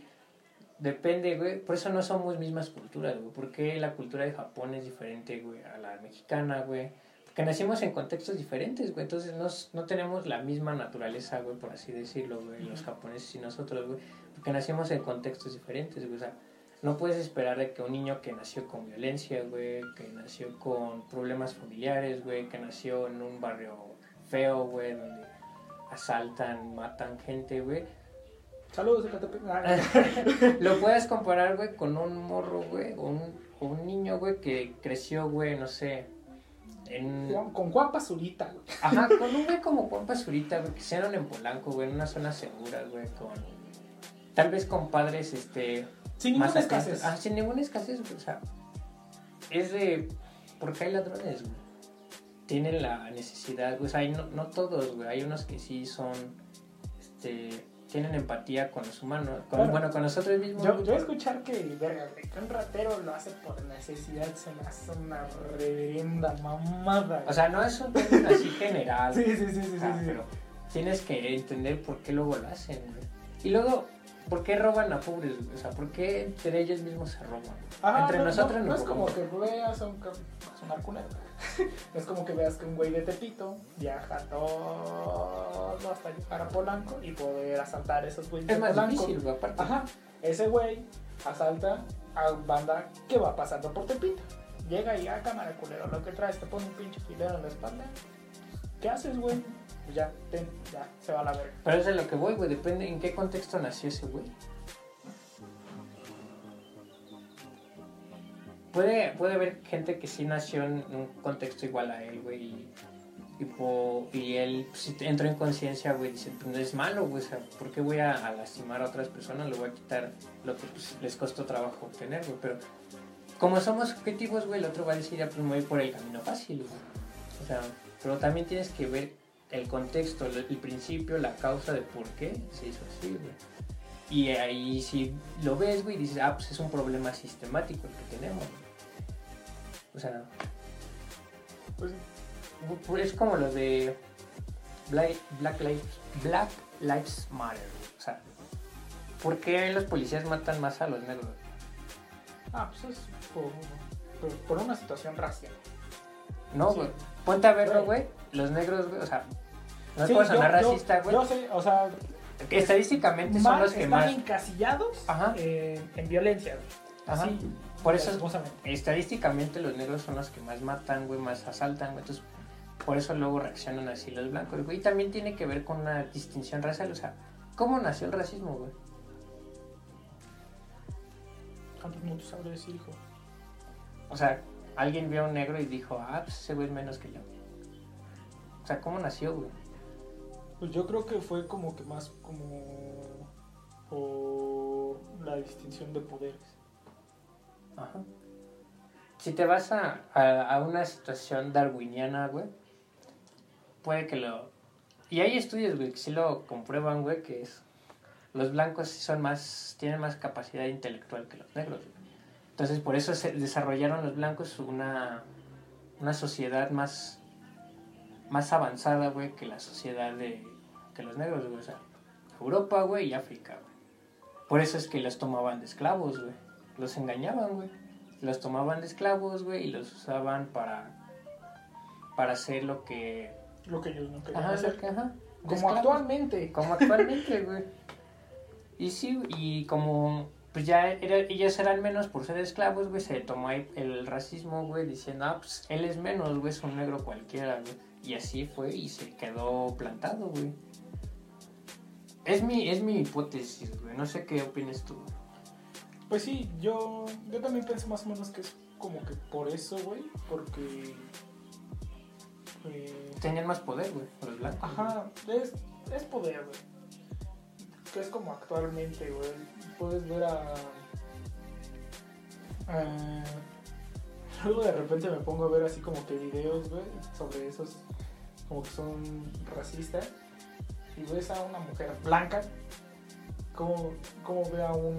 depende, güey, por eso no somos mismas culturas, güey, porque la cultura de Japón es diferente, güey, a la mexicana, güey. Porque nacimos en contextos diferentes, güey, entonces no, no tenemos la misma naturaleza, güey, por así decirlo, güey, los japoneses y nosotros, güey, porque nacimos en contextos diferentes, güey, o sea, no puedes esperar de que un niño que nació con violencia, güey, que nació con problemas familiares, güey, que nació en un barrio feo, güey, donde asaltan, matan gente, güey, Saludos. Ah, lo puedes comparar, güey, con un morro, güey, o un, o un niño, güey, que creció, güey, no sé, en... Con Juan Pazurita, güey. Ajá, con un güey como Juan Pazurita, güey, que hicieron en Polanco, güey, en una zona segura, güey, con... Tal vez con padres, este... Sin más ninguna atentos. escasez. Ah, sin ninguna escasez, güey, o sea... Es de... Porque hay ladrones, güey. Tienen la necesidad, güey, o sea, hay no, no todos, güey, hay unos que sí son, este... Tienen empatía con los humanos, con, Claro. bueno, con nosotros mismos. Yo, güey, yo escuchar que, verga, güey, que un ratero lo hace por necesidad se me hace una reverenda mamada. O sea, no es un término así general. sí, sí, sí, sí, sí, Ah, sí. pero tienes que entender por qué luego lo hacen, güey. Y luego, ¿por qué roban a pobres? O sea, ¿por qué entre ellos mismos se roban? Ah, entre no, nosotros no, no, no es como que veas a un, ca- a sonar culero. No es como que veas que un güey de Tepito viaja todo hasta llegar a Polanco y poder asaltar a esos güeyes de Es más Polanco. difícil, aparte. Ajá, ese güey asalta a banda que va pasando por Tepito. Llega y, ah, cámara culero, lo que traes, te pone un pinche filero en la espalda. ¿Qué haces, güey? Pues ya, ten, ya, se va a la verga. Pero es de lo que voy, güey. Depende en qué contexto nació ese güey. Puede, puede haber gente que sí nació en un contexto igual a él, güey. Y, y, po- y él, pues, si entró en conciencia, güey, dice, pues no es malo, güey. O sea, ¿por qué voy a, a lastimar a otras personas? Le voy a quitar lo que pues, les costó trabajo obtener, güey. Pero como somos objetivos, güey, el otro va a decir, ya pues me voy por el camino fácil, güey. O sea, pero también tienes que ver el contexto, el, principio, la causa de por qué se hizo así, güey. Y ahí si lo ves, güey, dices, ah, pues es un problema sistemático el que tenemos. O sea, Pues, es como lo de Black, Black Lives, Black Lives Matter. O sea, ¿por qué los policías matan más a los negros? ah, pues es por, por, por una situación racial. No, Sí. güey. Ponte a verlo, Güey. güey. Los negros, güey, o sea, no Sí, yo- sonar racista, güey. Yo sé, o sea, Estadísticamente son los que más. encasillados Ajá. eh, en violencia. güey. Ajá. Así, Por eso-. Estadísticamente los negros son los que más matan, güey, más asaltan, güey. Entonces, por eso luego reaccionan así los blancos, güey. Y también tiene que ver con una distinción racial, o sea, ¿cómo nació el racismo, güey? ¿Cuántos minutos sabré decir, hijo? O sea, alguien vio a un negro y dijo, ah, pues ese güey es menos que yo. O sea, ¿cómo nació, güey? Pues yo creo que fue como que más como por la distinción de poderes. Ajá. Si te vas a, a, una situación darwiniana, güey, puede que lo... Y hay estudios, güey, que sí lo comprueban, güey, que es... Los blancos son más... tienen más capacidad intelectual que los negros. Entonces, por eso se desarrollaron los blancos una, una sociedad más... más avanzada, güey, que la sociedad de... que los negros, güey. O sea, Europa, güey, y África, güey. Por eso es que los tomaban de esclavos, güey. Los engañaban, güey. Los tomaban de esclavos, güey, y los usaban para... para hacer lo que... Lo que ellos no querían Ajá, hacer. que- ajá, Como esclavos. actualmente. Como actualmente, güey. Y sí, y como pues ya era- ellos eran menos por ser esclavos, güey, se tomó el racismo, güey, diciendo, ah, pues él es menos, güey, es un negro cualquiera, güey. Y así fue y se quedó plantado, güey. Es mi, es mi hipótesis, güey. No sé qué opinas tú. Pues sí, yo, yo también pienso más o menos que es como que por eso, güey. Porque. eh, Tenían más poder, güey, los blancos. Ajá, es, es poder, güey. Que es como actualmente, güey. Puedes ver a. a- luego de repente me pongo a ver así como que videos, güey, sobre esos. como que son racistas. Y ves a una mujer blanca. Como, como ve a un,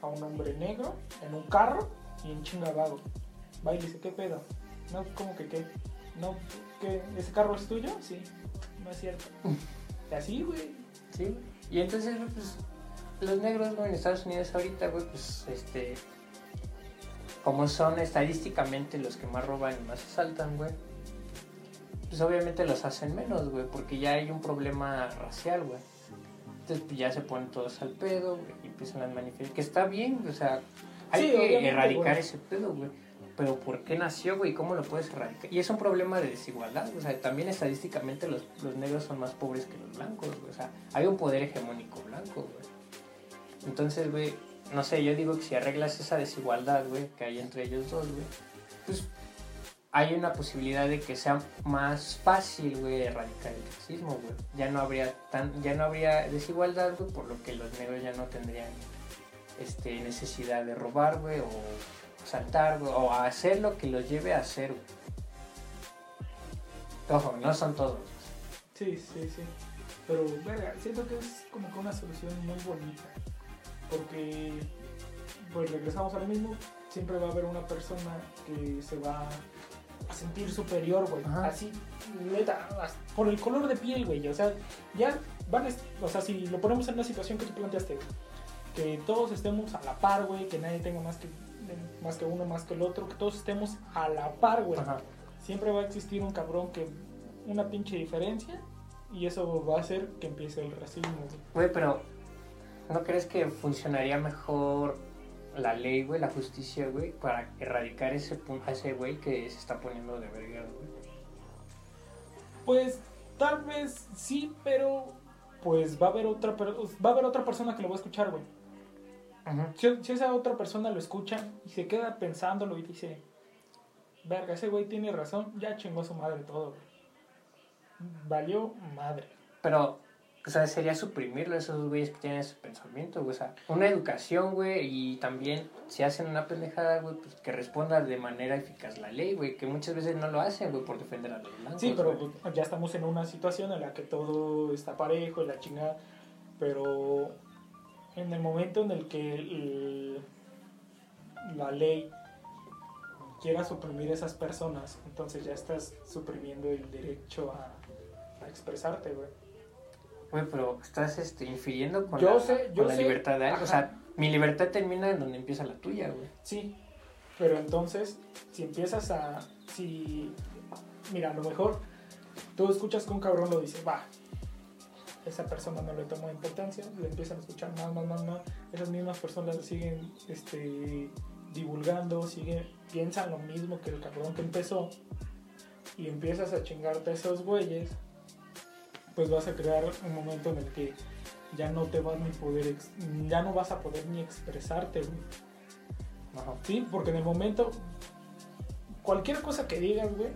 a un hombre negro en un carro y en chinga vago. Va y dice, ¿qué pedo? No, como que qué. No, ¿qué? ¿Ese carro es tuyo? Sí. No es cierto. Así, güey. Sí. Y entonces, pues, los negros, en Estados Unidos ahorita, güey, pues, este, como son estadísticamente los que más roban y más asaltan, güey, pues obviamente los hacen menos, güey, porque ya hay un problema racial, güey. Entonces, pues, ya se ponen todos al pedo, güey, y empiezan a manifestar, que está bien, o sea, hay Sí, que erradicar güey. ese pedo, güey. Pero ¿por qué nació, güey? ¿Cómo lo puedes erradicar? Y es un problema de desigualdad, o sea, también estadísticamente los, los negros son más pobres que los blancos, güey. O sea, hay un poder hegemónico blanco, güey. Entonces, güey, no sé, yo digo que si arreglas esa desigualdad, güey, que hay entre ellos dos, güey, pues hay una posibilidad de que sea más fácil, güey, erradicar el racismo, güey. Ya no habría tan, ya no habría desigualdad, güey, por lo que los negros ya no tendrían este, necesidad de robar, güey, o saltar, güey, o hacer lo que los lleve a hacer, güey. Ojo, no son todos. Sí, sí, sí. Pero, verga, siento que es como que una solución muy bonita. Porque, pues regresamos al mismo, siempre va a haber una persona que se va sentir superior, güey. Así, neta, por el color de piel, güey. O sea, ya van, a o sea, si lo ponemos en una situación que tú planteaste, que todos estemos a la par, güey, que nadie tenga más que, más que uno, más que el otro, que todos estemos a la par, güey siempre va a existir un cabrón que una pinche diferencia y eso va a hacer que empiece el racismo. güey. Güey, pero ¿no crees que funcionaría mejor la ley, güey, la justicia, güey, para erradicar ese a ese güey que se está poniendo de verga, güey? Pues tal vez sí, pero pues va a haber otra va a haber otra persona que lo va a escuchar, güey. Ajá. Si, si esa otra persona lo escucha y se queda pensándolo y dice, verga, ese güey tiene razón, ya chingó a su madre todo, güey. Valió madre. Pero, o sea, sería suprimirlo a esos güeyes que tienen ese pensamiento, güey. O sea, una educación, güey, y también si hacen una pendejada, güey, pues que responda de manera eficaz la ley, güey, que muchas veces no lo hacen, güey, por defender a los blancos. Sí, pero güey. pues, ya estamos en una situación en la que todo está parejo y la chingada. Pero en el momento en el que el- la ley quiera suprimir esas personas, entonces ya estás suprimiendo el derecho a, a expresarte, güey. Güey, pero estás este, infiriendo con Yo la, sé, con la libertad de alguien. O sea, mi libertad termina en donde empieza la tuya, güey. Sí, pero entonces, si empiezas a. Si. Mira, a lo mejor tú escuchas que un cabrón lo dice, va. Esa persona no le toma importancia, le empiezan a escuchar más, más, más, más. Esas mismas personas siguen este, divulgando, siguen, piensan lo mismo que el cabrón que empezó. Y empiezas a chingarte a esos güeyes, pues vas a crear un momento en el que ya no te vas ni poder, ex- ya no vas a poder ni expresarte, güey. Ajá. Sí, porque en el momento, cualquier cosa que digas, güey,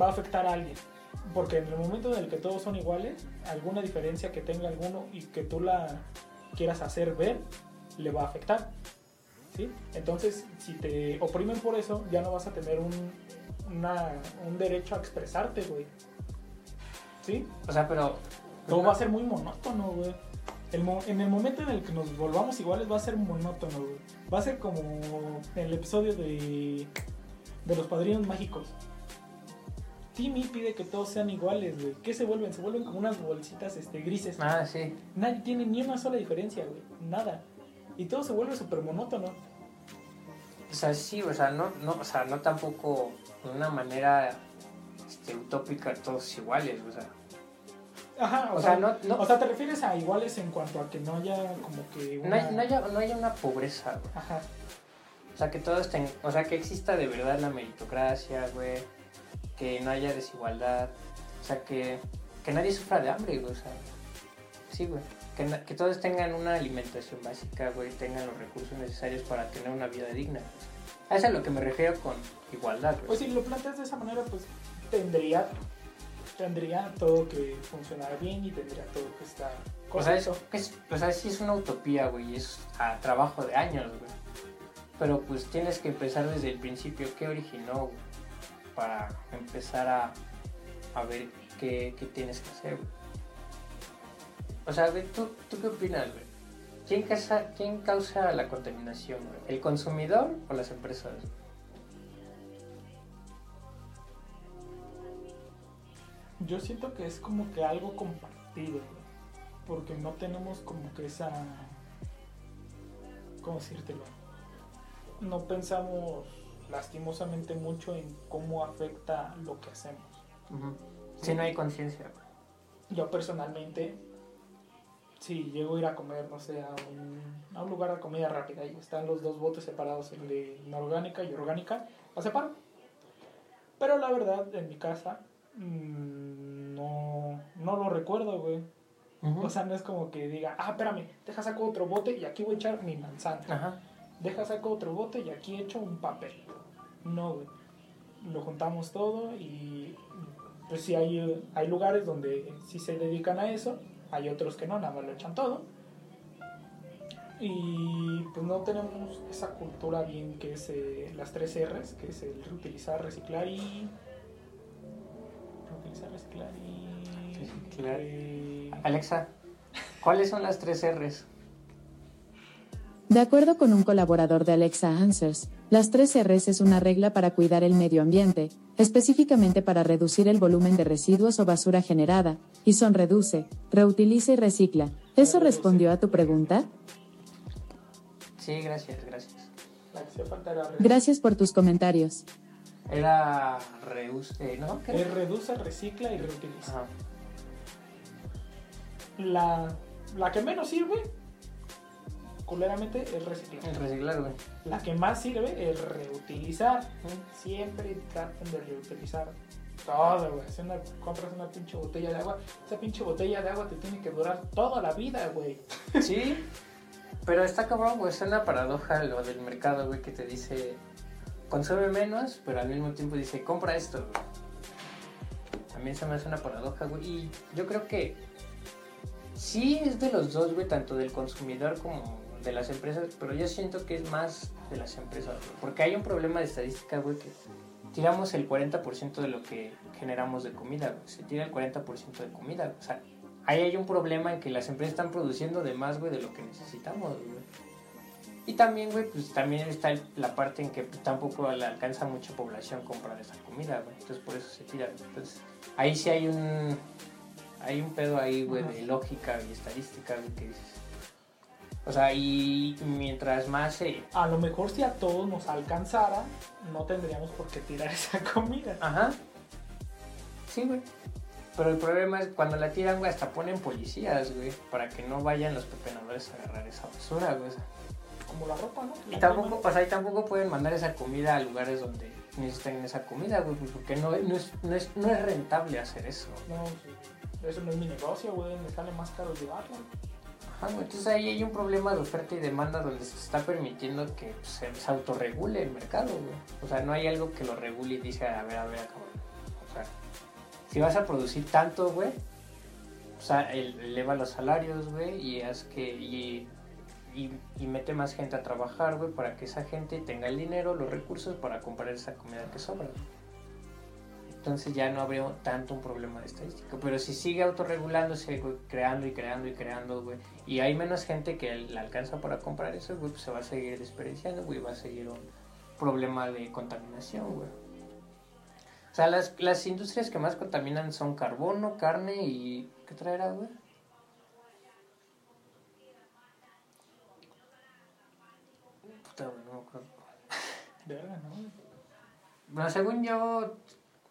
va a afectar a alguien. Porque en el momento en el que todos son iguales, alguna diferencia que tenga alguno y que tú la quieras hacer ver, le va a afectar. ¿Sí? Entonces, si te oprimen por eso, ya no vas a tener un, una- un derecho a expresarte, güey. ¿Sí? O sea, pero. Todo va a ser muy monótono, güey. El mo- en el momento en el que nos volvamos iguales va a ser monótono, güey. Va a ser como en el episodio de, de los padrinos mágicos. Timmy pide que todos sean iguales, güey. ¿Qué se vuelven? Se vuelven como unas bolsitas este, grises. Ah, sí. Nadie tiene ni una sola diferencia, güey. Nada. Y todo se vuelve súper monótono. O sea, sí, o sea, no, no, o sea, no tampoco de una manera este, utópica todos iguales, o sea. Ajá, o, O sea, sea, no, no, o sea, te refieres a iguales en cuanto a que no haya como que no, hay- no haya, no haya una pobreza, güey. Ajá. O sea, que todos tengan, o sea, que exista de verdad la meritocracia, güey. Que no haya desigualdad. O sea, que, que nadie sufra de hambre, güey. O sea, sí, güey. Que, que todos tengan una alimentación básica, güey. Tengan los recursos necesarios para tener una vida digna. A eso es a lo que me refiero con igualdad, güey. Pues si lo planteas de esa manera, pues tendría, tendría todo que funcionar bien y tendría todo que estar O sea, es, es- o sea, sí es una utopía, güey, es a trabajo de años, güey. Pero pues tienes que empezar desde el principio, qué originó, güey, para empezar a, a ver qué, qué tienes que hacer, güey. O sea, güey, ¿tú, ¿tú qué opinas, güey? ¿Quién causa, ¿Quién causa la contaminación, güey? ¿El consumidor o las empresas? Yo siento que es como que algo compartido, porque no tenemos como que esa... ¿Cómo decírtelo? No pensamos lastimosamente mucho en cómo afecta lo que hacemos. Si no hay conciencia. Yo personalmente, si llego a ir a comer, no sé, a un, a un lugar de comida rápida y están los dos botes separados, el de inorgánica y orgánica, la separo. Pero la verdad, en mi casa, no, no lo recuerdo, güey. O sea, no es como que diga, ah, espérame, deja saco otro bote y aquí voy a echar mi manzana. Ajá. Deja saco otro bote y aquí echo un papel. No, güey. Lo juntamos todo y pues sí hay, hay lugares donde sí se dedican a eso, hay otros que no, nada más lo echan todo. Y pues no tenemos esa cultura bien que es eh, las tres R's, que es el reutilizar, reciclar y... Reciclar y... Alexa, ¿cuáles son las tres R's? De acuerdo con un colaborador de Alexa Answers, las tres Rs es una regla para cuidar el medio ambiente, específicamente para reducir el volumen de residuos o basura generada, y son reduce, reutiliza y recicla. ¿Eso respondió a tu pregunta? Sí, gracias, gracias. Gracias por tus comentarios. Era reus... eh, ¿No? Es reduce, recicla y reutiliza. Ajá. La, la que menos sirve, culeramente, es reciclar. El reciclar, güey. La que más sirve es reutilizar. Siempre traten de reutilizar todo, güey. Si una- compras una pinche botella de agua, esa pinche botella de agua te tiene que durar toda la vida, güey. Sí, pero está cabrón, güey. Es una paradoja lo del mercado, güey, que te dice consume menos, pero al mismo tiempo dice compra esto. También se me hace una paradoja, güey. Y yo creo que sí es de los dos, güey, tanto del consumidor como de las empresas, pero yo siento que es más de las empresas, güey. Porque hay un problema de estadística, güey, que tiramos el 40% de lo que generamos de comida, güey. Se tira el 40% de comida, güey. O sea, ahí hay un problema en que las empresas están produciendo de más, güey, de lo que necesitamos, güey. Y también, güey, pues también está la parte en que pues, tampoco le alcanza mucha población comprar esa comida, güey. Entonces por eso se tira. Entonces ahí sí hay un hay un pedo ahí, güey, de lógica y estadística, güey, que dices. O sea, y mientras más se... A lo mejor si a todos nos alcanzara, no tendríamos por qué tirar esa comida. Ajá. Sí, güey. Pero el problema es cuando la tiran, güey, hasta ponen policías, güey, para que no vayan los pepenadores a agarrar esa basura, güey. Como la ropa, ¿no? Y tampoco, sea, y tampoco pueden mandar esa comida a lugares donde necesitan esa comida, güey, pues, porque no, no, es, no, es, no es rentable hacer eso. No, sí. eso no es mi negocio, güey. Me sale más caro llevarla. Ajá, güey, entonces ahí hay un problema de oferta y demanda donde se está permitiendo que pues, se, se autorregule el mercado, güey. O sea, no hay algo que lo regule y dice, a ver, a ver, cabrón. O sea, si vas a producir tanto, güey, o sea, el- eleva los salarios, güey, y haz que... Y, y, y mete más gente a trabajar, güey, para que esa gente tenga el dinero, los recursos para comprar esa comida que sobra. Entonces ya no habría tanto un problema de estadística. Pero si sigue autorregulándose, güey, creando y creando y creando, güey, y hay menos gente que la alcanza para comprar eso, güey, pues se va a seguir desperdiciando, güey, va a seguir un problema de contaminación, güey. O sea, las, las industrias que más contaminan son carbono, carne y... ¿Qué traerá, güey? Bueno, según yo,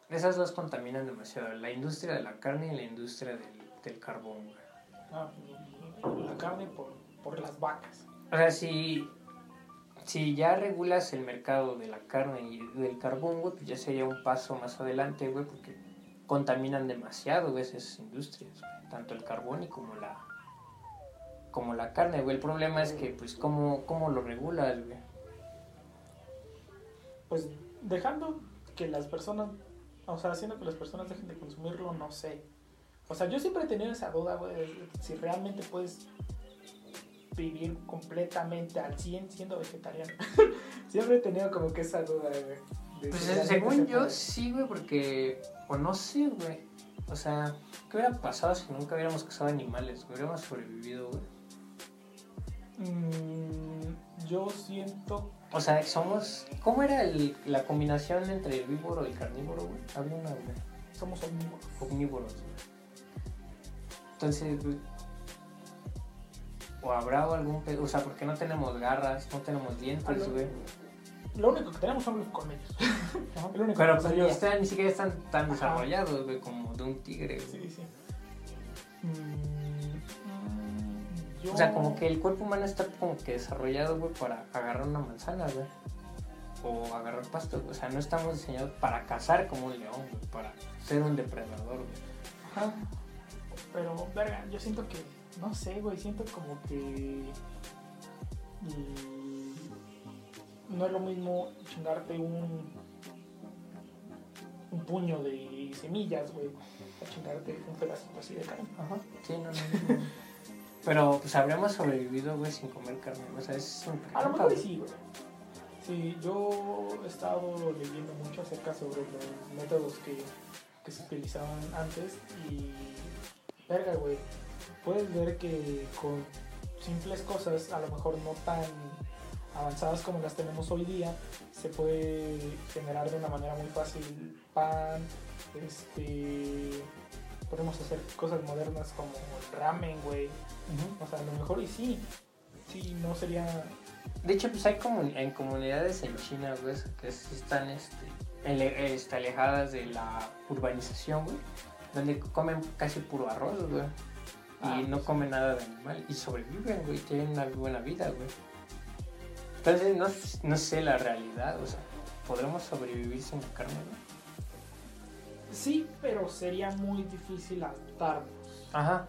esas dos contaminan demasiado. La industria de la carne y la industria del, del carbón, güey. Ah, la carne por, por las vacas. O sea, si, si ya regulas el mercado de la carne y del carbón, güey, pues ya sería un paso más adelante, güey, porque contaminan demasiado, güey, esas industrias, güey. Tanto el carbón y como la como la carne, güey. El problema es que, pues, ¿cómo, cómo lo regulas, güey? Pues dejando que las personas, o sea, haciendo que las personas dejen de consumirlo, no sé. O sea, yo siempre he tenido esa duda, güey, si realmente puedes vivir completamente al 100 siendo vegetariano. siempre he tenido como que esa duda, güey. Pues si según se yo, puede. sí, güey, porque. O no sé, güey. O sea, ¿qué hubiera pasado si nunca hubiéramos cazado animales? ¿Hubiéramos sobrevivido, güey? Mm, yo siento O sea, somos. ¿Cómo era el- la combinación entre herbívoro y carnívoro, güey? Había una, güey. somos omnívoros. Omnívoros, güey. Entonces, güey. O habrá algún pedo. O sea, porque no tenemos garras, no tenemos dientes, Ah, güey. Lo único que tenemos son los colmillos. El único Pero que pues, nos ni, ayuda. están- ni siquiera están tan Ajá. desarrollados, güey, como de un tigre, güey. Sí, sí. Mm, yo- O sea, como que el cuerpo humano está como que desarrollado, güey, para agarrar una manzana, güey. O agarrar pasto, güey. O sea, no estamos diseñados para cazar como un león, güey. Para ser un depredador, güey. Ajá. Pero, verga, yo siento que, no sé, güey, siento como que mm, no es lo mismo chingarte un un puño de semillas, güey, a chingarte un pedacito así de carne. Ajá. Sí, no, no, no. Pero, pues, habríamos sobrevivido, güey, sin comer carne. O sea, es un A lo mejor sí, güey. Sí, yo he estado leyendo mucho acerca sobre los métodos que, que se utilizaban antes y, verga, güey, puedes ver que con simples cosas, a lo mejor no tan avanzadas como las tenemos hoy día, se puede generar de una manera muy fácil pan, este, podemos hacer cosas modernas como ramen, güey, o sea, a lo mejor y sí, sí, no sería De hecho, pues hay comun- en comunidades en China, güey, que sí están este, este, alejadas de la urbanización, güey, donde comen casi puro arroz, güey. Ah, Y no pues. comen nada de animal. Y sobreviven, güey, tienen una buena vida, güey. Entonces, no, no sé la realidad, o sea, ¿podremos sobrevivir sin carne, güey? Sí, pero sería muy difícil adaptarnos. Ajá.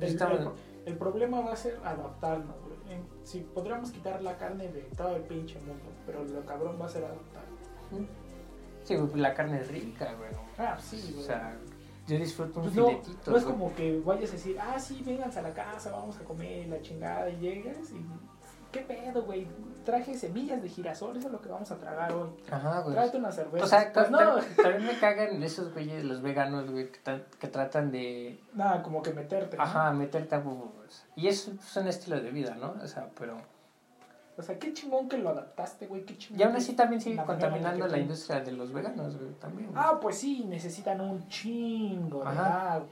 El, Estamos- el- el problema va a ser adaptarnos. güey. Si podríamos quitar la carne de todo el pinche mundo, pero lo cabrón va a ser adaptarnos. Sí, güey, pues la carne es rica, güey. Ah, sí, O güey. sea, yo disfruto un Pues no, filetito. no es güey. como que vayas a decir, ah, sí, vénganse a la casa, vamos a comer la chingada y llegas y ¿qué pedo, güey? Traje semillas de girasol, eso es lo que vamos a tragar hoy. Ajá, güey. Tráete una cerveza. O sea, pues no, ta- también me cagan esos güeyes, los veganos, güey, que, que tratan de, nada, como que meterte. ¿no? ajá, meterte a huevos. Y eso es un estilo de vida, ¿no? O sea, pero... O sea, qué chingón que lo adaptaste, güey, qué chingón. Y aún así también sigue la contaminando la industria de los veganos, güey, también. güey. Ah, pues sí, necesitan un chingo de agua.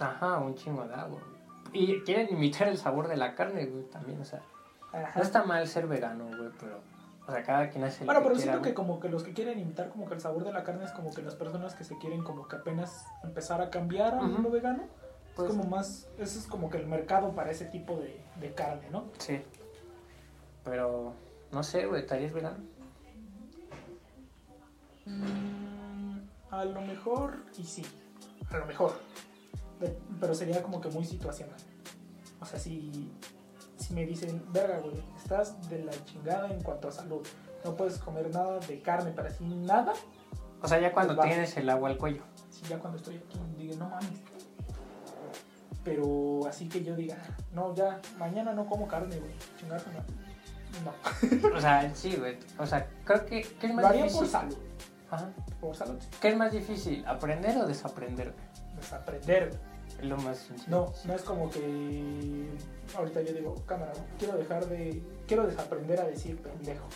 Ajá, un chingo de agua. güey. Y quieren imitar el sabor de la carne, güey, también, o sea. Ajá. No está mal ser vegano, güey, pero... O sea, cada quien hace Bueno, que pero quiera, siento que como que los que quieren imitar como que el sabor de la carne es como que las personas que se quieren como que apenas empezar a cambiar a Ujú. lo vegano. Pues- es como más, eso es como que el mercado para ese tipo de, de carne, ¿no? Sí. Pero... No sé, güey, ¿estarías vegano? Mm, a lo mejor, y sí, a lo mejor. De- pero sería como que muy situacional. O sea, si me dicen, verga, güey, estás de la chingada en cuanto a salud, no puedes comer nada de carne para ti, nada, O sea, ya cuando Pues va. tienes el agua al cuello. si ya cuando estoy aquí digo, no mames. Pero así que yo diga, no, ya, mañana no como carne, güey, chingar su madre". No, O sea, sí, güey. O sea, creo que... ¿Qué es más haría difícil? por salud, Ajá. por salud, sí. ¿Qué es más difícil? ¿Aprender o desaprender? desaprender. Es lo más sencillo. No, no es como que ahorita yo digo, cámara, quiero dejar de, quiero desaprender a decir pendejo.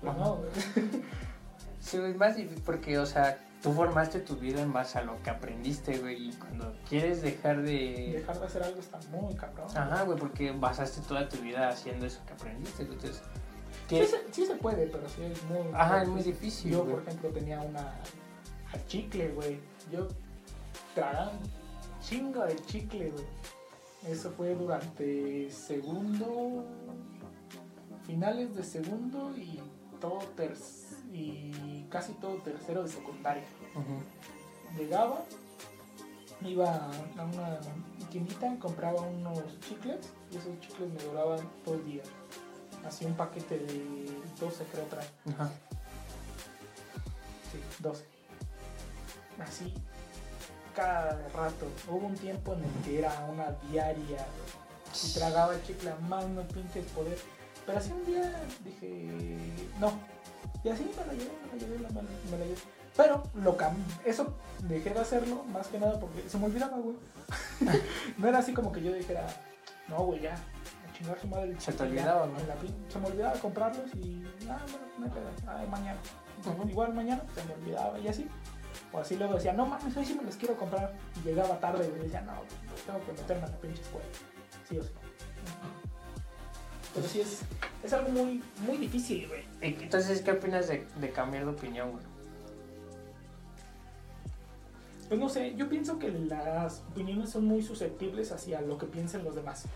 Pues no, Sí, es más difícil porque, o sea, tú formaste tu vida en base a lo que aprendiste, güey. Y cuando quieres dejar de... dejar de hacer algo está muy cabrón. Ajá, güey, porque basaste toda tu vida haciendo eso que aprendiste. Entonces, Sí se, sí se puede, pero sí es muy... Ajá, es muy difícil, Yo, güey. por ejemplo, tenía una a chicle, güey. Yo tragaba chingo de chicle, güey. Eso fue durante segundo, finales de segundo y todo ter y casi todo tercero de secundaria. Ujú. Llegaba, iba a una tiendita, compraba unos chicles y esos chicles me duraban todo el día. Así un paquete de 12 creo trae. Ajá. Sí, 12. Así cada rato. Hubo un tiempo en el que era una diaria y tragaba chicle a más no pinches poder. Pero así un día dije, no. Y así me la llevé, me la llevé, me la, me la llevé. Pero lo eso dejé de hacerlo más que nada porque se me olvidaba, güey. no era así como que yo dijera, no, güey, ya, a chingar su madre. el Se te chicle, ya". olvidaba, pin- Se me olvidaba comprarlos y, ah, bueno, no hay pedo, ay, mañana. Ujú. Igual mañana se me olvidaba y así. O así luego decía, no mames, hoy sí me los quiero comprar. Y llegaba tarde y decía, no, tengo que meterme a la pinche escuela. Sí o sí. Pero sí es, es algo muy, muy difícil, güey. Entonces, ¿qué opinas de, de cambiar de opinión, güey? Pues no sé, yo pienso que las opiniones son muy susceptibles hacia lo que piensen los demás.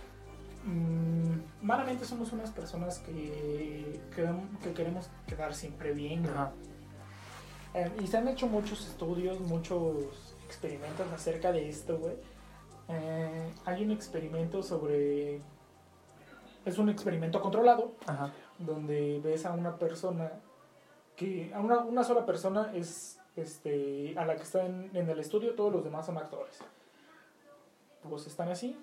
Mm, malamente somos unas personas que, querem- que queremos quedar siempre bien. Ajá. Eh, y se han hecho muchos estudios, muchos experimentos acerca de esto, güey. Eh, hay un experimento sobre... Es un experimento controlado Ajá. donde ves a una persona que... A una, una sola persona es este, a la que está en, en el estudio, todos los demás son actores. Pues están así,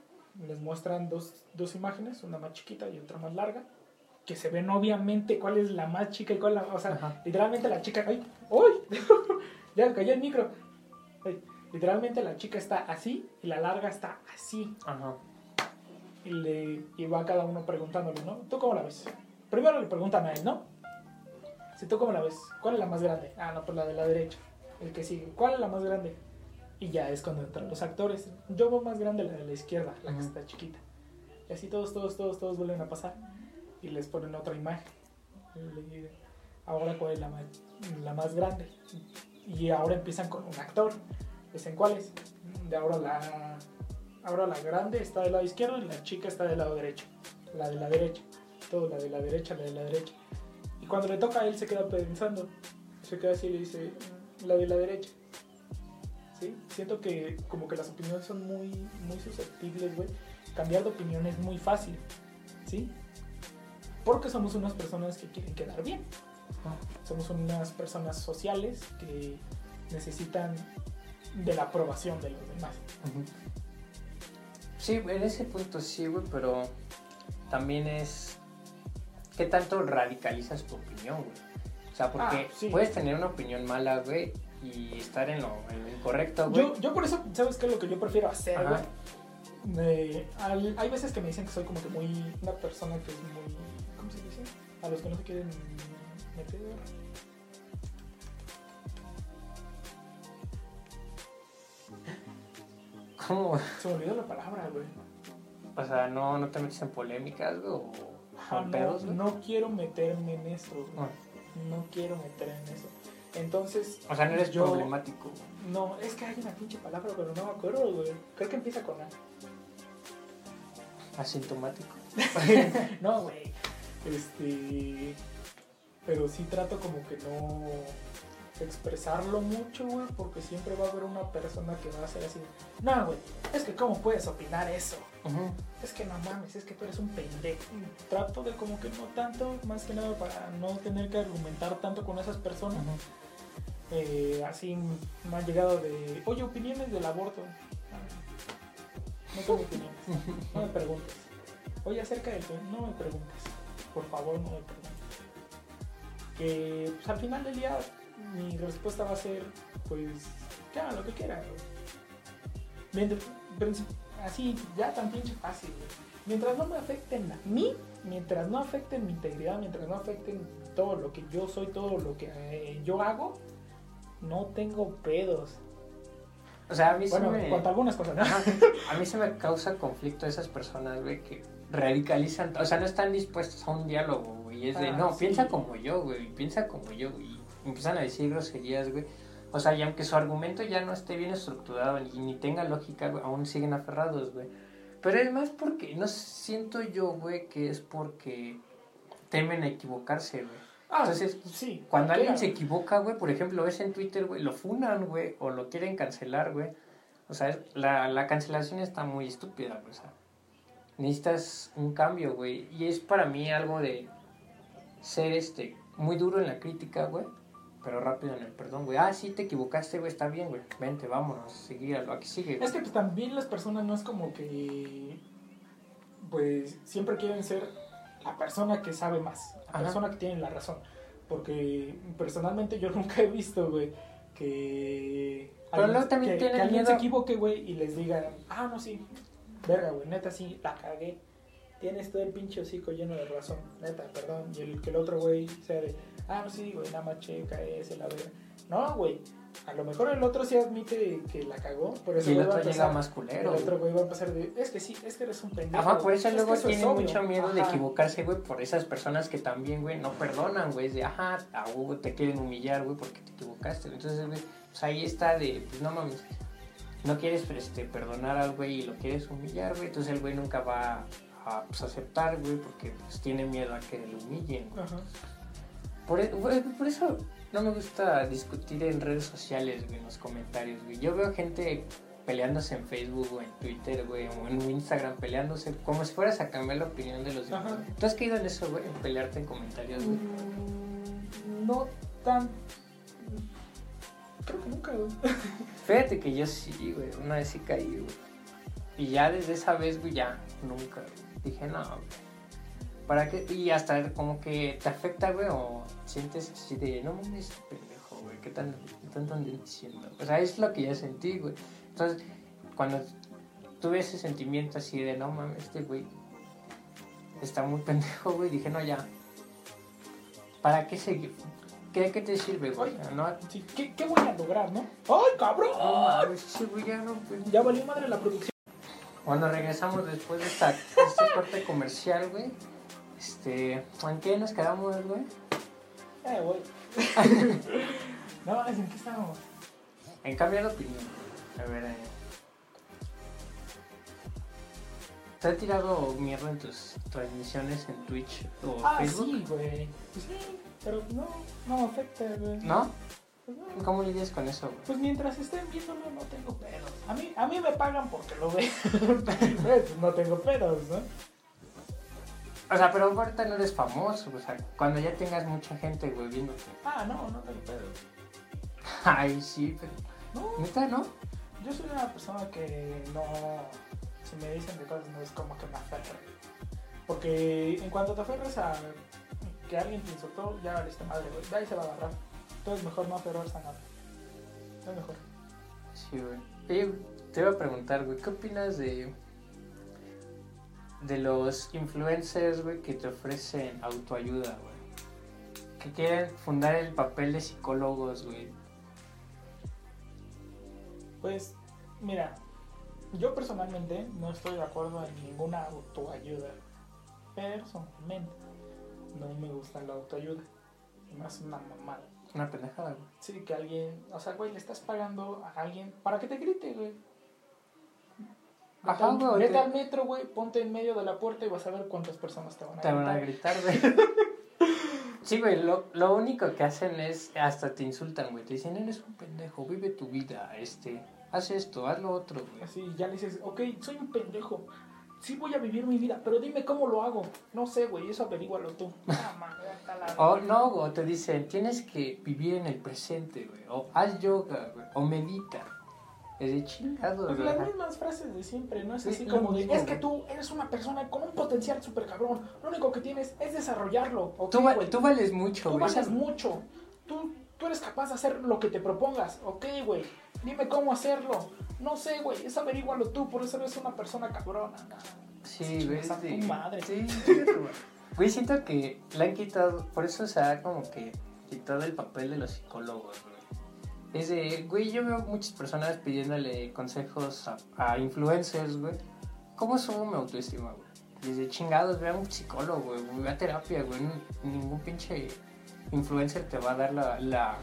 les muestran dos, dos imágenes, una más chiquita y otra más larga, que se ven obviamente cuál es la más chica y cuál es la... O sea, Ajá. literalmente la chica... ¡Ay! ¡Uy! ya cayó el micro. Ay, literalmente la chica está así y la larga está así. Ajá. Y, le, y va cada uno preguntándole, ¿no? ¿Tú cómo la ves? Primero le preguntan a él, ¿no? Si tú cómo la ves, ¿cuál es la más grande? Ah, no, pues la de la derecha. El que sigue, ¿cuál es la más grande? Y ya es cuando entran los actores. Yo veo más grande la de la izquierda, la que está chiquita. Y así todos, todos, todos, todos vuelven a pasar. Y les ponen otra imagen. Ahora, ¿cuál es la más, la más grande? Y ahora empiezan con un actor. Dicen, ¿cuál es? De ahora la, ahora la grande está del lado izquierdo y la chica está del lado derecho. La de la derecha. Todo, la de la derecha, la de la derecha. Y cuando le toca a él se queda pensando. Se queda así y le dice, "Mm, la de la derecha. ¿Sí? Siento que como que las opiniones son muy, muy susceptibles, güey. Cambiar de opinión es muy fácil. ¿Sí? Porque somos unas personas que quieren quedar bien. Somos unas personas sociales que necesitan de la aprobación de los demás. Sí, en ese punto sí, güey, pero también es qué tanto radicalizas tu opinión, güey. O sea, porque Ah, sí. puedes tener una opinión mala, güey, y estar en lo, en lo incorrecto, güey. Yo, yo por eso, ¿sabes qué es lo que yo prefiero hacer, güey? Eh, hay veces que me dicen que soy como que muy. Una persona que es muy. A los que no se quieren meter. ¿Cómo? Se me olvidó la palabra, güey. O sea, no, no te metes en polémicas, güey, o con no, pedos, güey. no quiero meterme en eso, güey. Ah. No quiero meterme en eso. Entonces. O sea, no eres yo- problemático. No, es que hay una pinche palabra, pero no me acuerdo, güey. Creo que empieza con A. Asintomático. no, güey. Este. Pero sí trato como que no expresarlo mucho, güey, porque siempre va a haber una persona que va a ser así. No, güey, es que cómo puedes opinar eso. Es que no mames, es que tú eres un pendejo. Trato de como que no tanto, más que nada para no tener que argumentar tanto con esas personas. Eh, así me han llegado de, oye, opiniones del aborto. Ah, No tengo opiniones, no me preguntes. Oye, acerca del tema, no me preguntes. Por favor, no me preguntes. Que pues, al final del día mi respuesta va a ser, pues, que hagan lo que quieran. así, ya tan pinche fácil. Mientras no me afecten a mí, mientras no afecten mi integridad, mientras no afecten todo lo que yo soy, todo lo que eh, yo hago, no tengo pedos. O sea, a mí Bueno, en me... algunas cosas, ¿no? A mí se me causa conflicto esas personas, güey, que radicalizan, o sea, no están dispuestos a un diálogo, güey. y Es de, Ah, no, sí. piensa como yo, güey, piensa como yo, güey. y Empiezan a decir groserías, güey. O sea, y aunque su argumento ya no esté bien estructurado ni, ni tenga lógica, güey, aún siguen aferrados, güey. Pero es más porque, no siento yo, güey, que es porque temen a equivocarse, güey. Ah, Entonces, sí. Cuando alguien se equivoca, güey, por ejemplo, ves en Twitter, güey, lo funan, güey, o lo quieren cancelar, güey. O sea, la, la cancelación está muy estúpida, güey. O sea, necesitas un cambio, güey. Y es para mí algo de ser, este, muy duro en la crítica, güey. Pero rápido en el perdón, güey. Ah, sí, te equivocaste, güey, está bien, güey. Vente, vámonos, seguir a lo aquí sigue, güey. Es que pues, también las personas no es como que. Pues siempre quieren ser la persona que sabe más, la Ajá. persona que tiene la razón. Porque personalmente yo nunca he visto, güey, que. Pero alguien- luego también que, que alguien miedo- se equivoque, güey, y les digan, ah, no, sí, verga, güey, neta, sí, la cagué. Tienes todo el pinche hocico lleno de razón, neta, perdón. Y el que el otro güey sea de, ah, no, sí, güey, nada más checa ese, la verga. No, güey. A lo mejor el otro sí admite que la cagó, eso Y el güey va a otro llega más el culero, otro güey. va a empezar de, es que sí, es que eres un pendejo. Ajá, por eso Es que luego es tiene obvio". mucho miedo de equivocarse, güey, por esas personas que también, güey, no perdonan, güey. Es de, ajá, a huevo te quieren humillar, güey, porque te equivocaste. Entonces, güey, pues ahí está de, pues no mames, no quieres este, perdonar al güey y lo quieres humillar, güey. Entonces el güey nunca va a pues, aceptar, güey, porque pues tiene miedo a que le humillen, güey. Ajá. Por, e- güey, por eso no me gusta discutir en redes sociales, güey, en los comentarios, güey. Yo veo gente peleándose en Facebook o en Twitter, güey, o en Instagram peleándose, como si fueras a cambiar la opinión de los demás. ¿Tú has caído en eso, güey, en pelearte en comentarios, güey? Mm, No tan. Creo que nunca, güey. Fíjate que yo sí, güey, una vez sí caí, güey. Y ya desde esa vez, güey, ya, nunca, güey. Dije, no, güey. ¿Para qué? Y hasta como que te afecta, güey, o sientes así de, no mames, pendejo, güey, ¿qué tan, qué tan andan diciendo? O sea, es lo que ya sentí, güey. Entonces, cuando tuve ese sentimiento así de, no mames, este güey está muy pendejo, güey, dije, no, ya. ¿Para qué seguir? ¿Qué, qué te sirve, güey? No, Sí, ¿qué, ¿Qué voy a lograr, no? ¡Ay, cabrón! no ese güey ya no. Ya valió madre la producción. Cuando regresamos después de esta, este corte comercial, güey, este, ¿en qué nos quedamos, güey? Eh, güey. no, es en qué estábamos. En cambiar de opinión. A ver, eh. ¿Te ha tirado mierda en tus transmisiones en Twitch o Ah, Facebook? sí, güey. Pues sí, pero no, no me afecta, güey. ¿No? Pues no. ¿Cómo lidias con eso, güey? Pues mientras estén viéndolo no tengo pedos. A mí, a mí me pagan porque lo ven. pues no tengo pedos, ¿no? O sea, pero ahorita no eres famoso, o sea, cuando ya tengas mucha gente, güey, viéndote. Ah, no, no tengo pedos. Ay, sí, pero... No, ¿Neta, no? yo soy una persona que no... Si me dicen de cosas no es como que me aferre. Porque en cuanto te aferres a que alguien te insultó, ya valiste madre, güey. De ahí se va a agarrar. Entonces mejor no aferrarse a nada. Es mejor. Sí, güey. Oye, te iba a preguntar, güey, ¿qué opinas de de los influencers, güey, que te ofrecen autoayuda, güey? Que quieren fundar el papel de psicólogos, güey. Pues, mira, yo personalmente no estoy de acuerdo en ninguna autoayuda. Personalmente, no me gusta la autoayuda. Más una mamada. Una pendejada, güey. Sí, que alguien, o sea, güey, le estás pagando a alguien para que te grite, güey. Vete, Ajá, al- güey, vete te- al metro, güey, ponte en medio de la puerta y vas a ver cuántas personas te van a Te van a gritar. gritar, güey. Sí, güey, lo, lo único que hacen es hasta te insultan, güey. Te dicen, eres un pendejo, vive tu vida, este, haz esto, haz lo otro, güey. Así, ya le dices, ok, soy un pendejo. Sí voy a vivir mi vida, pero dime cómo lo hago. No sé, güey, eso averígualo tú. Ah, O no, o te dicen, tienes que vivir en el presente, güey. O haz yoga, güey. O medita. Es de chingado, Pues güey. las mismas frases de siempre, ¿no? Es Sí, así lo como de, mismo, es que tú eres una persona con un potencial súper cabrón. Lo único que tienes es desarrollarlo. ¿ok, Tú, va- tú vales mucho, Tú güey. vales mucho. Tú, tú eres capaz de hacer lo que te propongas. Ok, güey. Dime cómo hacerlo. No sé, güey. Es averígualo tú. Por eso eres una persona cabrona. Sí, güey. sí. tu madre. Sí, güey. Güey, siento que le han quitado, por eso se ha como que quitado el papel de los psicólogos, güey. Es de, güey, yo veo muchas personas pidiéndole consejos a, a influencers, güey. ¿Cómo subo mi autoestima, güey? Desde chingados, ve a un psicólogo, güey, ve a terapia, güey. Ningún pinche influencer te va a dar la, la,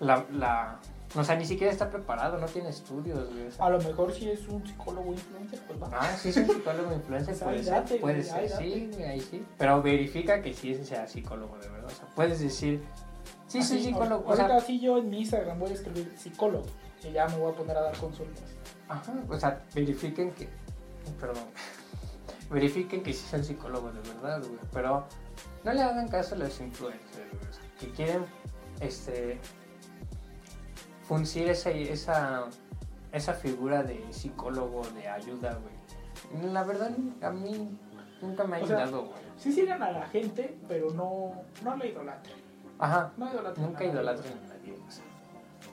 la, la- O sea, ni siquiera está preparado, no tiene estudios, güey. o sea. A lo mejor si es un psicólogo influencer, pues va. Ah, sí, es un psicólogo influencer, Pues puede ahí ser, date, puede ser, sí, date. ahí sí. Pero verifica que sí sea psicólogo, de verdad. O sea, puedes decir, sí, soy Así, psicólogo. O Ahorita sea, sí yo en mi Instagram voy a escribir psicólogo. Y ya me voy a poner a dar consultas. ajá, o sea, verifiquen que, perdón, verifiquen que sí son psicólogos de verdad, güey. Pero no le hagan caso a los influencers, güey. o sea, que quieren, este, funcir esa, esa, esa figura de psicólogo, de ayuda, güey. La verdad, a mí nunca me ha ayudado, güey. Sí sigan a la gente, pero no, no la idolatren. Ajá, No idolatren. nunca idolatren a nadie, sea,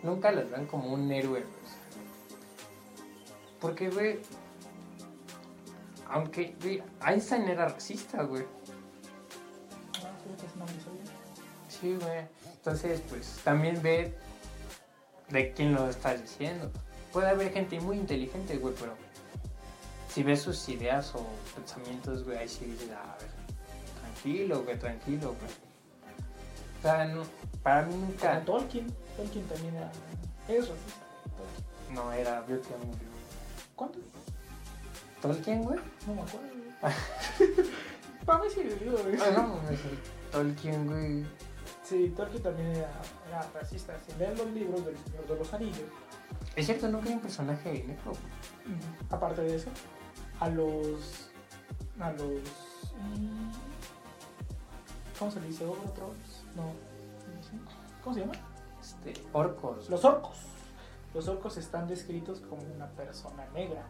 nunca los ven como un héroe, güey. Porque, güey, aunque, güey, Einstein era racista, güey. Ah. Sí, güey. Entonces, pues, también ve de quién lo estás diciendo. Puede haber gente muy inteligente, güey, pero si ves sus ideas o pensamientos, güey, ahí sí dices, a ver, tranquilo, güey, tranquilo, güey. O sea, no- para mí nunca, Como Tolkien. Tolkien también era, es racista. Tolkien. no era, que murió. ¿Cuánto? ¿Tolkien, güey? No me acuerdo. güey. Para mí sí güey. Ah, no, mames, Tolkien, güey. Sí, Tolkien también era, era racista. Si leen los libros del Señor de los Anillos, Es cierto, nunca hay un personaje negro, aparte de eso, a los. a los. mm, ¿Cómo se le dice? ¿Otros? No. ¿Cómo se llama? Este, orcos. Los orcos. Los orcos están descritos como una persona negra.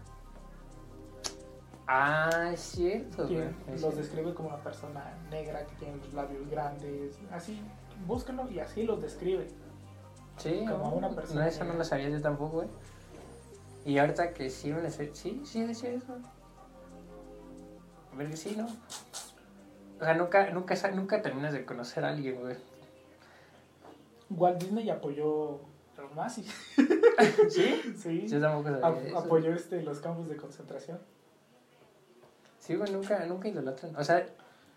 Ah, es cierto, güey. Quien es los cierto. describe como una persona negra que tiene los labios grandes. Así, búsquenlo y así los describe. Sí, como no, una persona No, eso no lo sabía yo tampoco, güey. Y ahorita que sí me. Sí, sí decía eso. A ver que sí, ¿no? O sea, nunca, nunca, nunca terminas de conocer a alguien, güey. Walt Disney apoyó a los nazis. ¿Sí? Sí. Yo tampoco sabía eso. apoyó este, los campos de concentración. Sí, güey, nunca, nunca idolatran. O sea,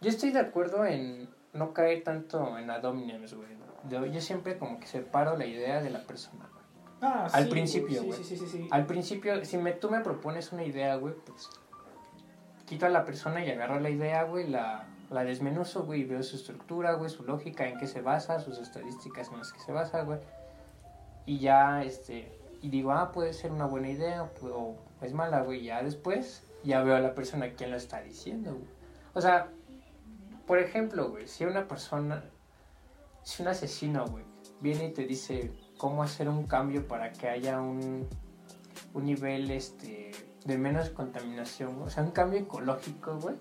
yo estoy de acuerdo en no caer tanto en adominems, güey. Yo, yo siempre como que separo la idea de la persona, güey. Ah, Al sí, principio, güey. sí, sí. Al principio, si me, tú me propones una idea, güey, pues quito a la persona y agarro la idea, güey, la, la desmenuzo, güey, veo su estructura, güey, su lógica, en qué se basa, sus estadísticas en las que se basa, güey. Y ya, este, y digo, ah, puede ser una buena idea o, o es mala, güey. Ya después, ya veo a la persona quién lo está diciendo, güey. O sea, por ejemplo, güey, si una persona, si un asesino, güey, viene y te dice cómo hacer un cambio para que haya un, un nivel, este, de menos contaminación, o sea, un cambio ecológico, güey.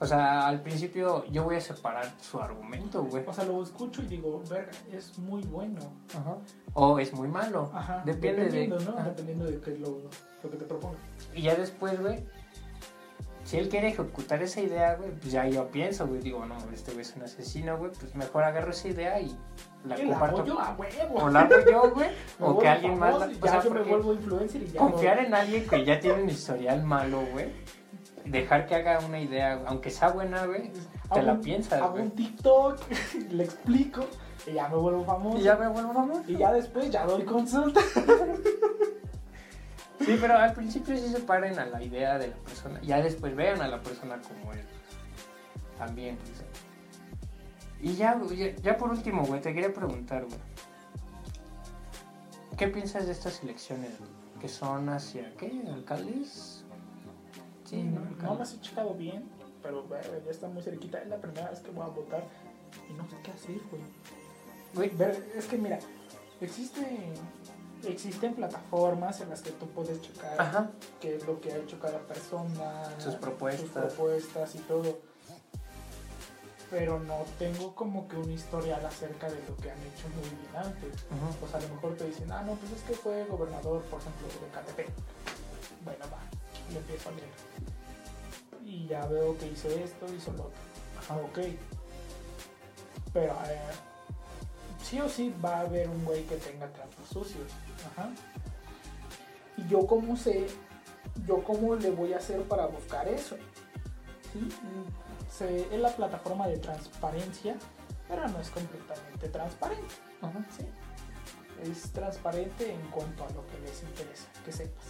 O sea, al principio yo voy a separar su argumento, güey. O sea, lo escucho y digo, verga, es muy bueno. Ajá. O es muy malo. Ajá. Depende de- dependiendo, ¿no? ajá. Dependiendo de qué es lo, lo que te proponga. Y ya después, güey, si él quiere ejecutar esa idea, güey, pues ya yo pienso, güey, digo, no, este güey es un asesino, güey, pues mejor agarro esa idea y la la comparto. hago yo a huevo. O la hago yo, güey, o que alguien más... la- o sea, yo me vuelvo influencer y ya. confiar no- en alguien que ya tiene un historial malo, güey, dejar que haga una idea, aunque sea buena, güey, te Hago la un- piensas, Hago güey. un TikTok, le explico y ya me vuelvo famoso. Y ya me vuelvo famoso. Y ya después ya doy consulta. Sí, pero al principio sí se paren a la idea de la persona. Ya después vean a la persona como es. También, pues. Y ya, ya, ya por último, güey, te quería preguntar, güey. ¿Qué piensas de estas elecciones, güey? Que son hacia, ¿qué? ¿Alcaldes? Sí, no, no alcaldes. las he checado bien, pero ya está muy cerquita. Es la primera vez que voy a votar y no sé qué hacer, güey. Güey, Ver- Es que mira, existe, existen plataformas en las que tú puedes checar Ajá. qué es lo que ha hecho cada persona, Sus propuestas. sus propuestas y todo. Pero no tengo como que un historial acerca de lo que han hecho muy bien antes. Ujú. Pues a lo mejor te dicen, ah, no, pues es que fue gobernador, por ejemplo, de Catepec. Bueno, va, le empiezo a leer. Y ya veo que hizo esto, hizo lo otro. Ajá. Ok. Pero eh, sí o sí va a haber un güey que tenga trapos sucios. Ajá. Y yo cómo sé, yo cómo le voy a hacer para buscar eso. ¿Sí? Se- es la plataforma de transparencia, pero no es completamente transparente. Ajá. ¿sí? Es transparente en cuanto a lo que les interesa, que sepas.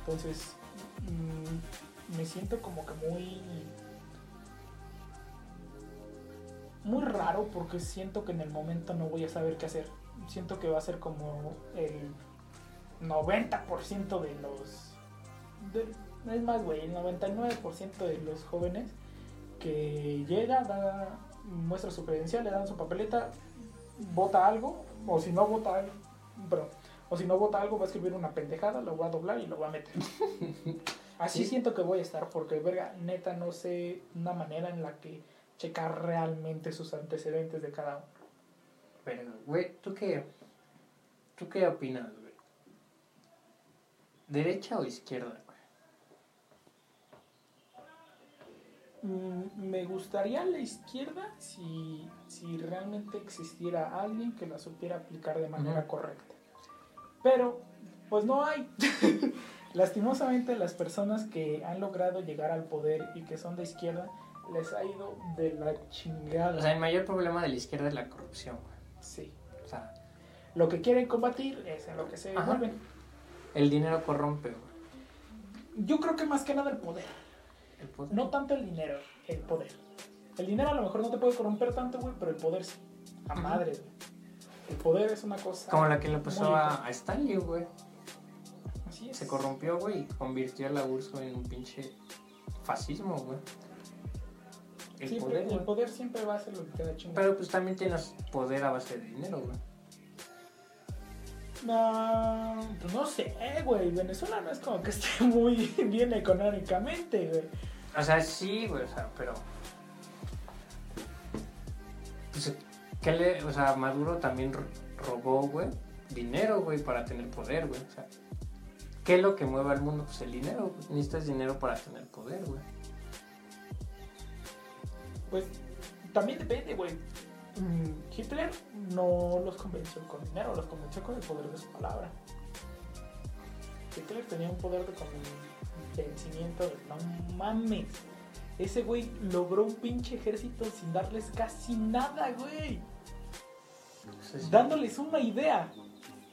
Entonces, mm, me siento como que muy... Muy raro porque siento que en el momento no voy a saber qué hacer. Siento que va a ser como el 90% de los... de- es más, güey, el 99% de los jóvenes que llega, da, muestra su credencial, le dan su papeleta, vota algo, o si no vota algo, o si no vota algo, va a escribir una pendejada, lo va a doblar y lo va a meter. Así Sí. siento que voy a estar, porque, verga, neta, no sé una manera en la que checar realmente sus antecedentes de cada uno. Pero, güey, ¿tú qué, ¿tú qué opinas, güey? ¿Derecha o izquierda, güey? Mm, Me gustaría la izquierda si, si realmente existiera alguien que la supiera aplicar de manera correcta. Pero, pues no hay. Lastimosamente las personas que han logrado llegar al poder y que son de izquierda les ha ido de la chingada. O sea, el mayor problema de la izquierda es la corrupción. Sí. O sea, Lo que quieren combatir es en lo que se Ajá. vuelven. el dinero corrompe, güey. Yo creo que más que nada el poder. El poder. No tanto el dinero, el poder. El dinero a lo mejor no te puede corromper tanto, güey, pero el poder sí. A madre, güey. El poder es una cosa. Como la que le pasó a, a Stanley, güey. Así es. Se corrompió, güey, y convirtió a la URSS en un pinche fascismo, güey. El poder, el poder siempre va a ser lo que te da chingada. Pero pues también tienes poder a base de dinero, güey. No, pues no sé, güey. Venezuela no es como que esté muy bien económicamente, güey. O sea, sí, güey, o sea, pero. Pues, ¿qué le. O sea, Maduro también ro- robó, güey, dinero, güey, para tener poder, güey. O sea, ¿qué es lo que mueve al mundo? Pues el dinero, güey. Necesitas dinero para tener poder, güey. Pues también depende, güey. Mm, Hitler no los convenció con dinero, los convenció con el poder de su palabra. Hitler tenía un poder de convencimiento de no mames. Ese güey logró un pinche ejército sin darles casi nada, güey. Sí. Dándoles una idea.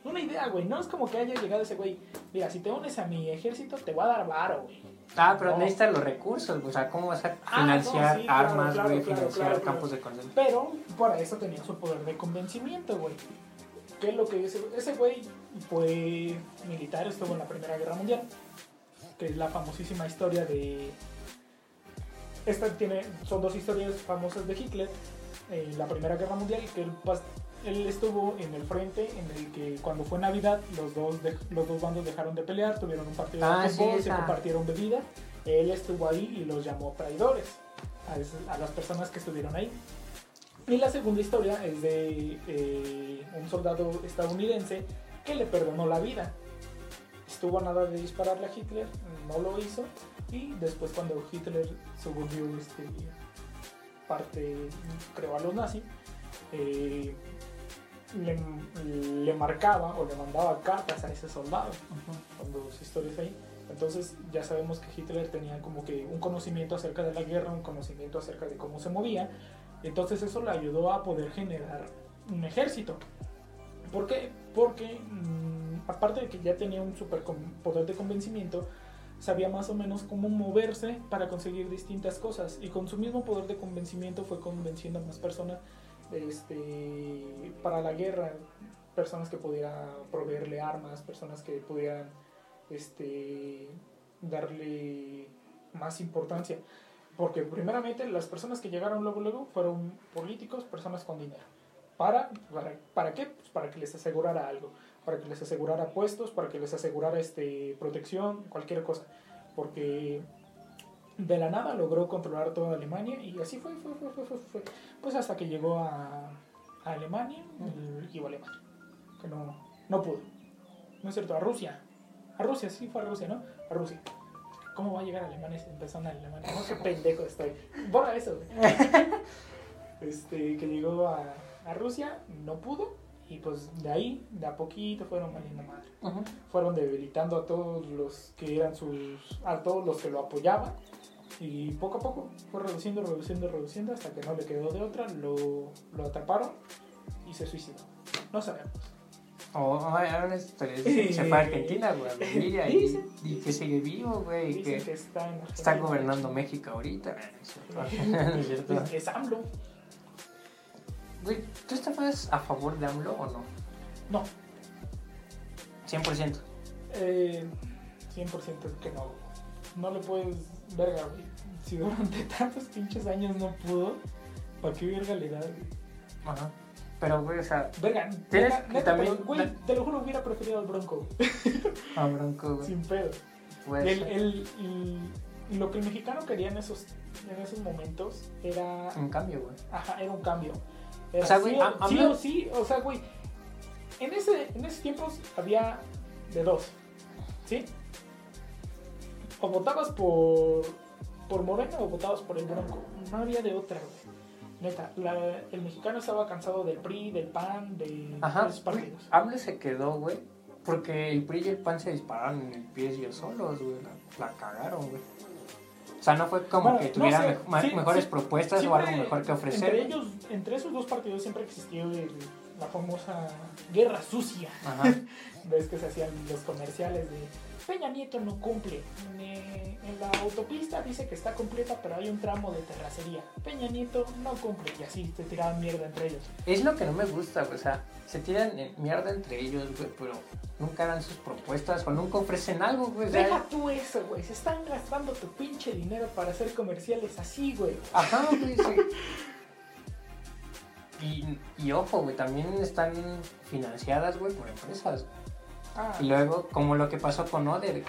Una idea, güey. No es como que haya llegado ese güey. Mira, si te unes a mi ejército, te voy a dar varo, güey. Ah, pero No. necesitas los recursos. O sea, ¿cómo vas a Ah, financiar no, sí, claro, armas, claro, güey? claro, financiar claro, campos de concentración. Pero para eso tenía su poder de convencimiento, güey. ¿Qué es lo que ese, ese güey fue militar, estuvo en la Primera Guerra Mundial? Que es la famosísima historia de. Esta tiene. Son dos historias famosas de Hitler. eh, la Primera Guerra Mundial, que él, él estuvo en el frente en el que cuando fue Navidad los dos, de- los dos bandos dejaron de pelear, tuvieron un partido Ah, de sí, fútbol, se compartieron bebida él estuvo ahí y los llamó traidores a, las personas que estuvieron ahí. Y la segunda historia es de eh, un soldado estadounidense que le perdonó la vida. Estuvo a nada de dispararle a Hitler, no lo hizo. Y después cuando Hitler se volvió este, parte, creo, a los nazis, eh, le, le marcaba o le mandaba cartas a ese soldado cuando sus historias ahí. Entonces ya sabemos que Hitler tenía como que un conocimiento acerca de la guerra, un conocimiento acerca de cómo se movía. Entonces eso le ayudó a poder generar un ejército. ¿Por qué? Porque mm, aparte de que ya tenía un super poder de convencimiento, sabía más o menos cómo moverse para conseguir distintas cosas. Y con su mismo poder de convencimiento fue convenciendo a más personas este, para la guerra. Personas que pudieran proveerle armas, personas que pudieran este, darle más importancia. Porque primeramente las personas que llegaron luego, luego fueron políticos, personas con dinero. ¿Para, para, ¿para qué? Pues para que les asegurara algo, para que les asegurara puestos, para que les asegurara este, protección, cualquier cosa. Porque de la nada logró controlar toda Alemania y así fue, fue, fue, fue, fue, fue. Pues hasta que llegó a, a Alemania, el equipo alemán, que no, no pudo. No es cierto, a Rusia. A Rusia, sí fue a Rusia, ¿no? A Rusia. ¿Cómo va a llegar a Alemania si empezó en Alemania? No, qué pendejo estoy. Borra eso. Este, que llegó a, a Rusia, no pudo. Y pues de ahí, de a poquito fueron valiendo madre. Fueron debilitando a todos los que eran sus. a todos los que lo apoyaban. Y poco a poco fue reduciendo, reduciendo, reduciendo hasta que no le quedó de otra. Lo, lo atraparon y se suicidó. No sabemos. Oh, hay una historia, se fue a Argentina, güey, Dicen. y que sigue vivo, güey, y que que está está gobernando México ahorita. No es cierto. Es AMLO. Güey, ¿tú estabas a favor de AMLO o no? No, 100%. eh, 100% que no. No le puedes. Verga, güey. Si durante tantos pinches años no pudo, ¿para qué verga le da? güey? Ajá. Pero, güey, o sea, Verga, Tienes neta, que neta, también- pero, güey, te lo juro, hubiera preferido al Bronco, a Bronco, güey. sin pedo. Pues, El, el- lo que el mexicano quería en esos, en esos momentos era, un cambio, güey. ajá, era un cambio. Era O sea, güey, sí, a- sí o sí, o sea, güey, en, ese, en esos tiempos había de dos, ¿sí? O votabas por, por Morena o votabas por el Bronco. No había de otra, güey. Neta, la- el mexicano estaba cansado del PRI, del PAN, de Ajá. esos partidos. AMLO se quedó, güey, porque el PRI y el PAN se dispararon en el pie ellos solos, güey. La, la cagaron, güey. O sea, no fue como Bueno, que no tuvieran sé, me- ma- sí, mejores sí, propuestas o Siempre, algo mejor que ofrecer. Entre ellos, entre esos dos partidos siempre existió el- la famosa guerra sucia. Ajá. Ves que se hacían los comerciales de Peña Nieto no cumple. En, en la autopista dice que está completa, pero hay un tramo de terracería. Peña Nieto no cumple. Y así se tiraban mierda entre ellos. Es lo que no me gusta, güey. O sea, se tiran mierda entre ellos, güey, pero nunca dan sus propuestas o nunca ofrecen algo, güey. Deja tú eso, güey. Se están gastando tu pinche dinero para hacer comerciales así, güey. Ajá, güey, sí. Y, y ojo, güey, también están financiadas, güey, por empresas. Ah, luego, como lo que pasó con Oder,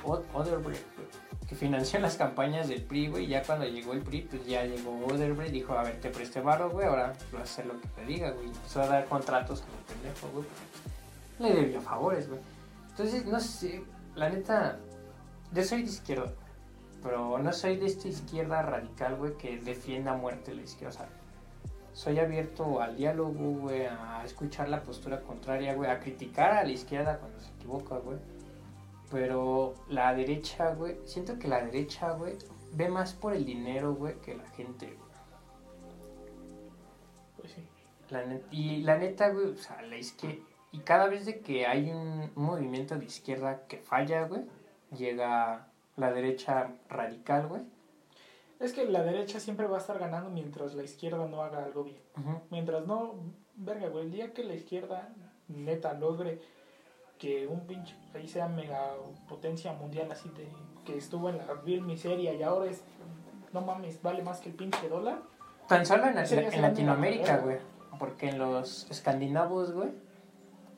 que financió las campañas del PRI, güey, ya cuando llegó el PRI, pues ya llegó Odebrecht y dijo, a ver, te presté varo, güey, ahora vas a hacer lo que te diga, güey. Empezó a dar contratos como pendejo, güey, pues, le debió favores, güey. Entonces, no sé, la neta, yo soy de izquierda, pero no soy de esta izquierda radical, güey, que defienda muerte la izquierda, soy abierto al diálogo, güey, a escuchar la postura contraria, güey, a criticar a la izquierda cuando se equivoca, güey. Pero la derecha, güey, siento que la derecha, güey, ve más por el dinero, güey, que la gente, güey. pues sí. La y la neta, güey, o sea, la izquierda. Y cada vez de que hay un movimiento de izquierda que falla, güey, llega la derecha radical, güey. Es que la derecha siempre va a estar ganando mientras la izquierda no haga algo bien. Mientras no, verga, güey, el día que la izquierda neta logre que un pinche país sea mega potencia mundial así de que estuvo en la vil miseria y ahora es, no mames, vale más que el pinche dólar. Tan solo en, Latinoamérica, la güey. Porque en los escandinavos, güey,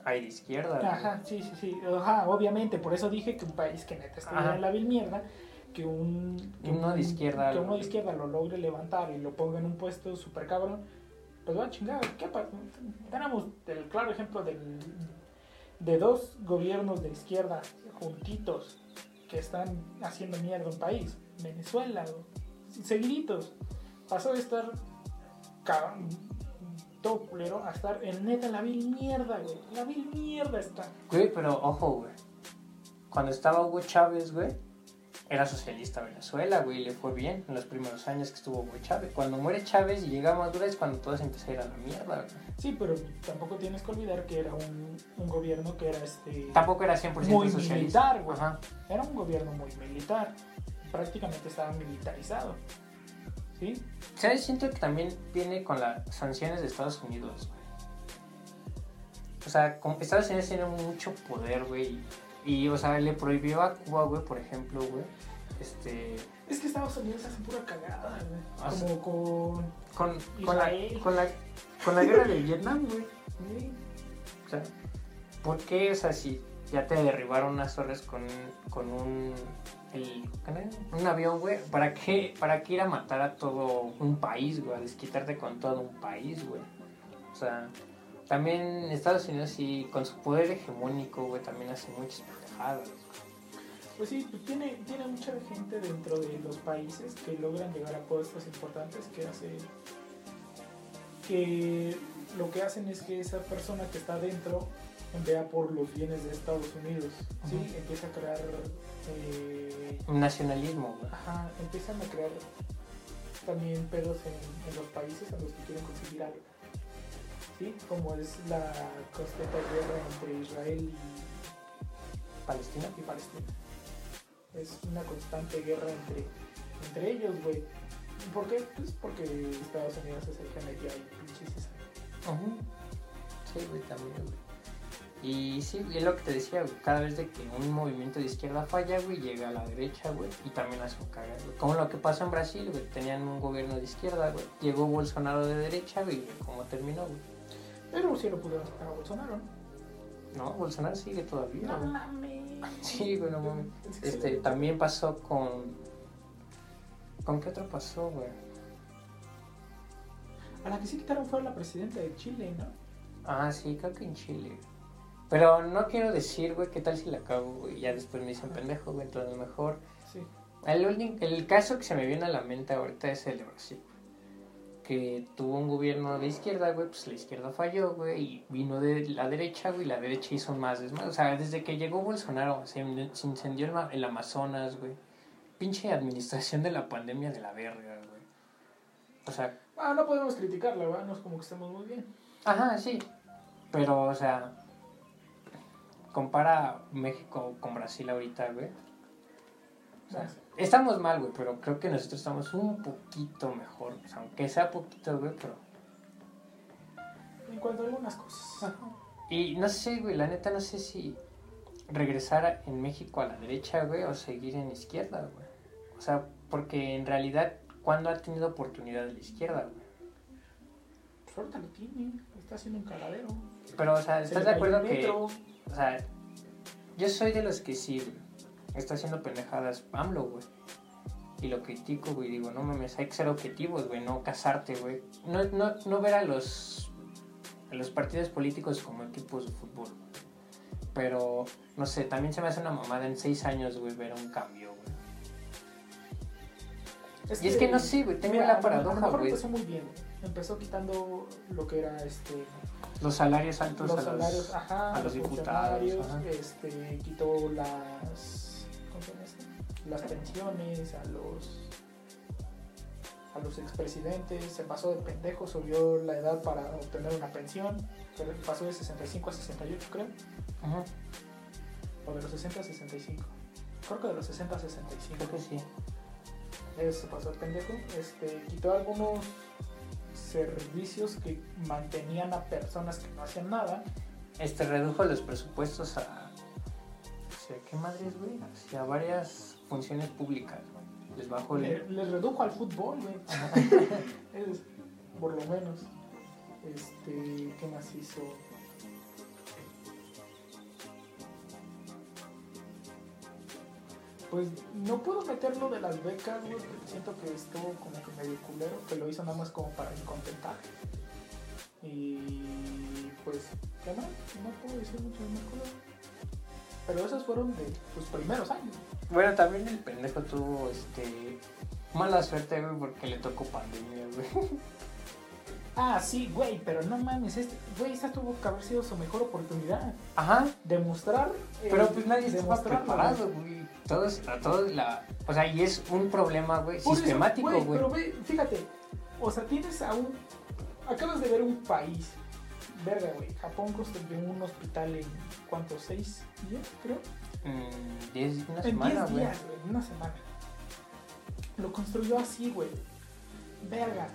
hay de izquierda. güey. Ajá, sí, sí, sí. Ajá, obviamente, por eso dije que un país que neta estuviera Ajá. en la vil mierda, que un que Uno de izquierda que lo- uno de izquierda lo logre levantar y lo ponga en un puesto super cabrón pues va a chingar. ¿qué pasa? tenemos el claro ejemplo del, de dos gobiernos de izquierda juntitos que están haciendo mierda un país Venezuela seguiditos. Pasó de estar cabrón, todo culero a estar en neta la vil mierda güey. La vil mierda está. Güey, pero ojo, güey. Cuando estaba Hugo Chávez, güey, era socialista Venezuela, güey, le fue bien en los primeros años que estuvo Hugo Chávez. Cuando muere Chávez y llega Maduro es cuando todo se empieza a ir a la mierda, güey. Sí, pero tampoco tienes que olvidar que era un, un gobierno que era este Tampoco era 100% muy socialista. militar, güey. Ajá. Era un gobierno muy militar. Prácticamente estaba militarizado. ¿Sí? ¿Sabes? Siento que también viene con las sanciones de Estados Unidos, güey. O sea, Estados Unidos tiene mucho poder, güey. Y, o sea, le prohibió a Cuba, güey, por ejemplo, güey. Este. Es que Estados Unidos hace pura cagada, güey. Ah. Como con. Con, con, la, con, la, con la guerra de Vietnam, güey. Sí. O sea, ¿por qué, o sea, si ya te derribaron unas torres con, con un, el, un avión, güey? ¿Para qué, ¿Para qué ir a matar a todo un país, güey? A desquitarte con todo un país, güey. O sea, también Estados Unidos, sí, con su poder hegemónico, güey, también hace muchas pendejadas. Pues sí, pues tiene, tiene mucha gente dentro de los países que logran llegar a puestos importantes que hace. que lo que hacen es que esa persona que está dentro vea por los bienes de Estados Unidos. ¿sí? Empieza a crear. eh, nacionalismo, güey. Ajá, empiezan a crear también pedos en, en los países en los que quieren conseguir algo. ¿Sí? Como es la constante guerra entre Israel Palestina. y, y Palestina. Es una constante guerra entre, entre ellos, güey. ¿Por qué? Pues porque Estados Unidos el que metió ahí pinches. Sí, güey, también, güey. Y sí, es lo que te decía. Cada vez que un movimiento de izquierda falla, güey, llega a la derecha, güey, y también un cagar, güey. Como lo que pasó en Brasil, güey. Tenían un gobierno de izquierda, güey. Llegó Bolsonaro de derecha, güey, y ¿cómo terminó, güey? Pero sí lo pudieron sacar a Bolsonaro. ¿no? No, Bolsonaro sigue todavía, No mames. Sí, güey, no mames. Este, también pasó con... ¿Con qué otro pasó, güey? A la que sí quitaron fue a la presidenta de Chile, ¿no? Ah, sí, creo que en Chile. Pero no quiero decir, güey, qué tal si la cago, güey. Ya después me dicen pendejo, güey, entonces mejor Sí. El, único- el caso que se me viene a la mente ahorita es el de Brasil. Que tuvo un gobierno de izquierda, güey, pues la izquierda falló, güey, y vino de la derecha, güey, y la derecha hizo más desmadre. O sea, desde que llegó Bolsonaro, se, in- se incendió el Amazonas, güey. Pinche administración de la pandemia de la verga, güey. O sea, Ah, no podemos criticarla, ¿verdad? No es como que estemos muy bien. ajá, sí. Pero, o sea, compara México con Brasil ahorita, güey. O sea, estamos mal, güey, pero creo que nosotros estamos un poquito mejor. O sea, aunque sea poquito, güey, pero... En cuanto a algunas cosas. Y no sé, güey, la neta no sé si regresar en México a la derecha, güey, o seguir en izquierda, güey. O sea, porque en realidad, ¿cuándo ha tenido oportunidad de la izquierda, güey? Pues ahorita lo tiene. Está haciendo un cagadero. Pero, o sea, Se ¿estás de acuerdo que... O sea, yo soy de los que sí, güey, está haciendo pendejadas AMLO, güey. Y lo critico, güey, digo, no mames, hay que ser objetivos, güey, no casarte, güey. No, no, no ver a los, a los partidos políticos como equipos de fútbol. Pero, no sé, también se me hace una mamada en seis años, güey, ver un cambio, güey. Y es que no sé, güey, tengo mira, la paradoja, güey. empezó muy bien. Empezó quitando lo que era este Los salarios altos los a los... salarios, ajá, a los diputados, ajá. este, quitó las las pensiones a los a los expresidentes, se pasó de pendejo, subió la edad para obtener una pensión, pero pasó de 65 a 68 creo, Ajá, o de los 60 a 65. Creo que de los 60 a 65. creo que sí. Eso se pasó el pendejo. Este, quitó algunos servicios que mantenían a personas que no hacían nada. este redujo los presupuestos a hacia qué madres güey hacia varias funciones públicas güey. les bajó Le- el les redujo al fútbol, güey. Es, por lo menos. Este, ¿qué más hizo? Pues no puedo meterlo de las becas, güey, siento que estuvo como que medio culero, que lo hizo nada más como para contentar. Y pues, ¿qué más? No puedo decir mucho de más cosas. Pero esos fueron de sus primeros años. Bueno, también el pendejo tuvo este mala suerte, güey, porque le tocó pandemia, güey. Ah, sí, güey, pero no mames, este, güey, esta tuvo que haber sido su mejor oportunidad. Ajá. Demostrar. eh, Pero pues nadie estaba preparado, güey. Todos, a todos la. O sea, y es un problema, güey, Por eso, sistemático, güey. Pero fíjate, o sea, tienes a un. Acabas de ver un país. Verga, güey. Japón construyó un hospital en. ¿Cuántos? ¿Seis días, creo? Mm, diez, una en semana, diez días, güey. Una semana. Lo construyó así, güey. Verga.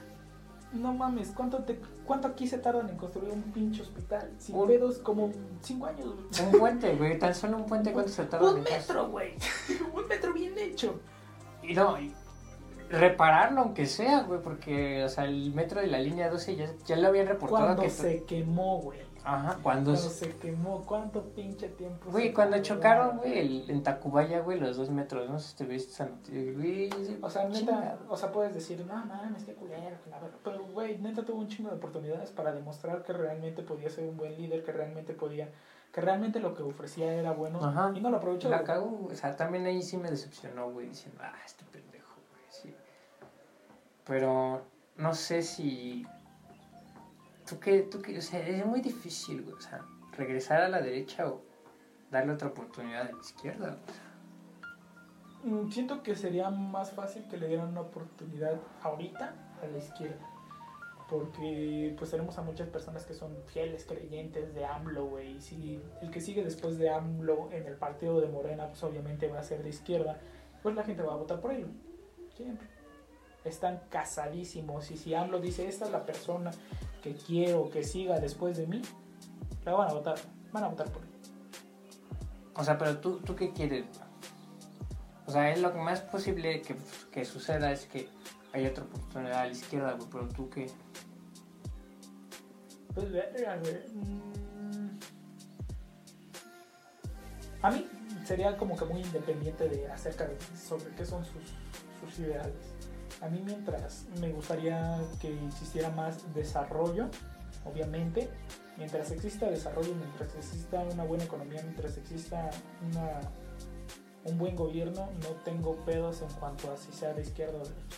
No mames, ¿cuánto, te, ¿cuánto aquí se tardan en construir un pinche hospital? Sin Un- pedos, como cinco años, güey. Un puente, güey. Tan solo un puente, ¿cuánto se tarda Un metro, güey. un metro bien hecho. Y no, y repararlo aunque sea, güey, porque, o sea, el metro de la línea 12 ya, ya lo habían reportado Cuando que... se quemó, güey. Ajá, cuando... Cuando se quemó, ¿cuánto pinche tiempo? Güey, cuando chocaron, güey, el- en Tacubaya, güey, los dos metros, no sé si te viste esa noticia. O sea, neta, o sea, puedes decir, no mames, qué culero, que la verga". Pero, güey, neta tuvo un chingo de oportunidades para demostrar que realmente podía ser un buen líder, que realmente podía, que realmente lo que ofrecía era bueno. Ajá. Y no lo aprovechó. La cagó, o sea, también ahí sí me decepcionó, güey, diciendo, ah, este. Pero no sé si. ¿Tú qué, tú qué? O sea, es muy difícil, güey, o sea, regresar a la derecha o darle otra oportunidad a la izquierda. Mm, Siento que sería más fácil que le dieran una oportunidad ahorita a la izquierda. Porque pues tenemos a muchas personas que son fieles creyentes de AMLO, güey. Y si el que sigue después de AMLO en el partido de Morena, pues obviamente va a ser de izquierda, pues la gente va a votar por él. Siempre. Están casadísimos. Y si AMLO dice, esta es la persona que quiero que siga después de mí, la van a votar. Van a votar por él. O sea, pero tú, ¿tú qué quieres? O sea, es lo que más posible que, que suceda es que haya otra oportunidad a la izquierda, güey, pero tú qué. Pues verga, güey. Mm. A mí sería como que muy independiente de acerca de sobre qué son sus, sus ideales. A mí mientras me gustaría que existiera más desarrollo, obviamente, mientras exista desarrollo, mientras exista una buena economía, mientras exista una, un buen gobierno, no tengo pedos en cuanto a si sea de izquierda o de derecha.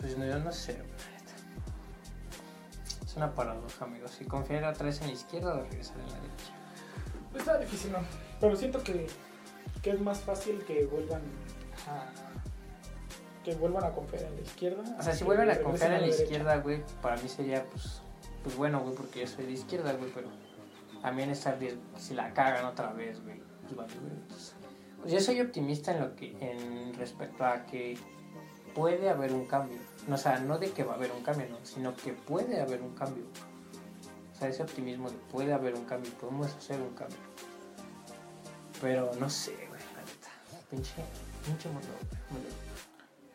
Pues no, yo no sé. Es una paradoja, amigos. Si confiar otra vez en la izquierda o regresar en la derecha. Pues está difícil, ¿no? Pero siento que, que es más fácil que vuelvan a que vuelvan a confiar en la izquierda. O sea, si vuelven a confiar en la derecha. izquierda, güey, para mí sería, pues, pues bueno, güey, porque yo soy de izquierda, güey, pero también riesgo. Si la cagan otra vez, güey, pues vale, güey. Entonces, pues yo soy optimista en lo que, en respecto a que puede haber un cambio. O sea, no de que va a haber un cambio, no, sino que puede haber un cambio. O sea, ese optimismo de puede haber un cambio, podemos hacer un cambio. Pero no sé, güey, la neta. Pinche, pinche mundo.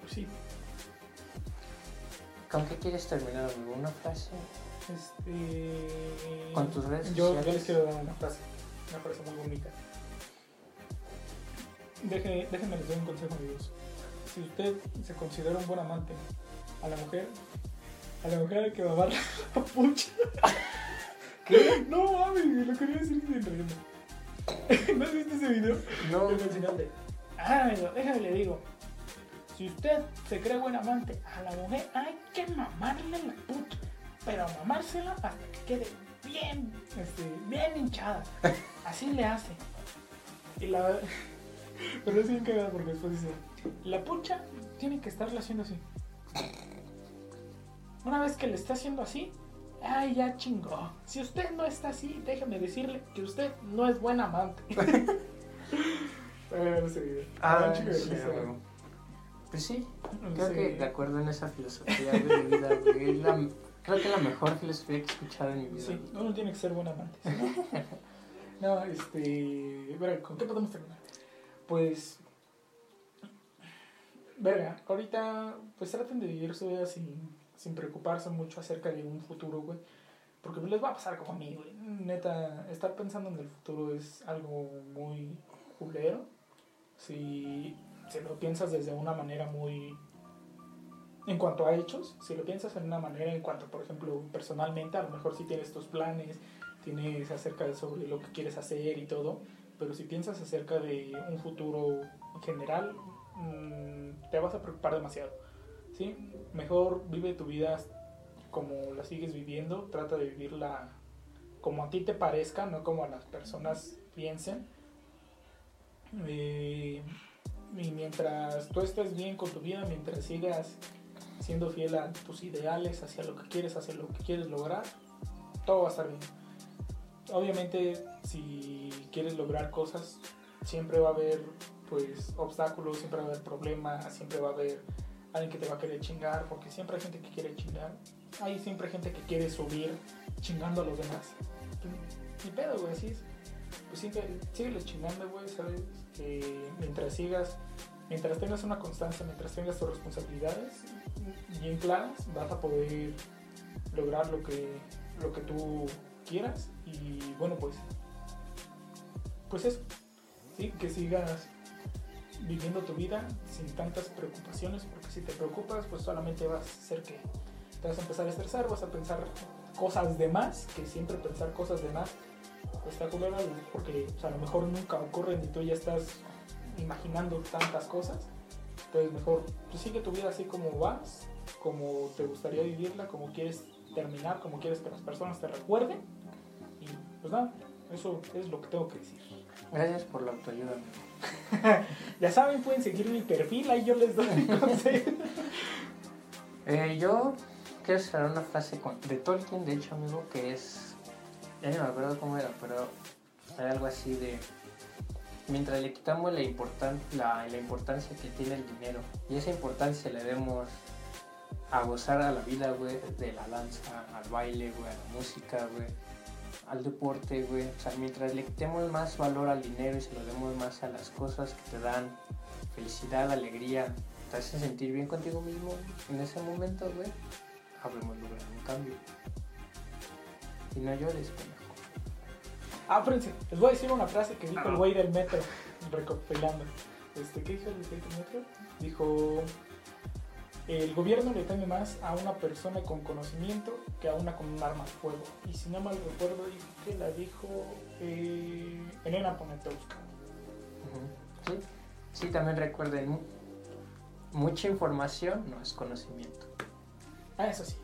Pues sí. ¿Con qué quieres terminar, amigo? ¿Una frase? Este... Con tus redes yo, les quiero dar una frase, una frase muy bonita. Deje, déjenme les doy un consejo, amigos. Si usted se considera un buen amante a la mujer, a la mujer hay que mamar la pucha. ¿Qué? No mames, lo quería decir sin riendo. ¿No has visto ese video? No, de, Ah, amigo, déjame le digo. Si usted se cree buen amante a la mujer, hay que mamarle la puta. Pero mamársela hasta que quede bien, este, bien hinchada. Así le hace. Y la. Pero es bien cagada porque después dice: La pucha tiene que estarle haciendo así. Una vez que le está haciendo así, ay, ya chingó. Si usted no está así, déjeme decirle que usted no es buen amante. Ah, sí, risa. amigo. Pues sí, creo que de acuerdo en esa filosofía de vida, güey, es la- creo que es la mejor filosofía que he escuchado en mi vida. Sí, uno tiene que ser buen amante. ¿sí, No, no este. ¿con qué podemos terminar? Pues. Verga, ahorita, pues traten de vivir su vida sin, sin preocuparse mucho acerca de un futuro, güey. Porque les va a pasar como a mí, güey. Neta, estar pensando en el futuro es algo muy. culero si, si lo piensas desde una manera muy... En cuanto a hechos, si lo piensas en una manera en cuanto, por ejemplo, personalmente, a lo mejor si tienes tus planes, tienes acerca de sobre lo que quieres hacer y todo, pero si piensas acerca de un futuro en general, mm, te vas a preocupar demasiado. ¿sí? Mejor vive tu vida como la sigues viviendo, trata de vivirla como a ti te parezca, no como a las personas piensen. Y mientras tú estés bien con tu vida, mientras sigas siendo fiel a tus ideales, hacia lo que quieres, hacia lo que quieres lograr, todo va a estar bien. Obviamente, si quieres lograr cosas, siempre va a haber pues obstáculos, siempre va a haber problemas, siempre va a haber alguien que te va a querer chingar, porque siempre hay gente que quiere chingar. Hay siempre gente que quiere subir chingando a los demás. Ni pedo, güey. Pues siempre, sígueles chingando, güey, ¿sabes? mientras sigas, mientras tengas una constancia, mientras tengas tus responsabilidades bien claras, vas a poder lograr lo que, lo que tú quieras. Y bueno, pues, pues eso. Que sigas viviendo tu vida sin tantas preocupaciones, porque si te preocupas, pues solamente vas a hacer que te vas a empezar a estresar, vas a pensar cosas de más, que siempre pensar cosas de más está culero, porque a lo mejor nunca ocurren y tú ya estás imaginando tantas cosas. Entonces mejor pues sigue tu vida así como vas, como te gustaría vivirla, como quieres terminar, como quieres que las personas te recuerden. Y pues nada, eso es lo que tengo que decir. Gracias por la autoayuda. ya saben, pueden seguir mi perfil, ahí yo les doy mi consejo. eh, yo quiero cerrar una frase de Tolkien, de hecho, amigo, que es. Ya no me acuerdo cómo era, pero era algo así de. Mientras le quitamos la, importan la, la importancia que tiene el dinero y esa importancia le demos a gozar a la vida, güey, de la danza, al baile, güey, a la música, güey, al deporte, güey. O sea, mientras le quitemos más valor al dinero y se lo demos más a las cosas que te dan felicidad, alegría, te hacen sentir bien contigo mismo en ese momento, güey, habremos logrado un cambio. Y no llores, pendejo. Ah, fíjense, les voy a decir una frase que dijo el güey del metro, recopilando. Este, ¿Qué dijo el güey del metro? Dijo, el gobierno le teme más a una persona con conocimiento que a una con un arma de fuego. Y si no mal recuerdo, que la dijo eh, Elena Poniatowska. Sí, sí, también recuerden, mucha información no es conocimiento. Ah, eso sí.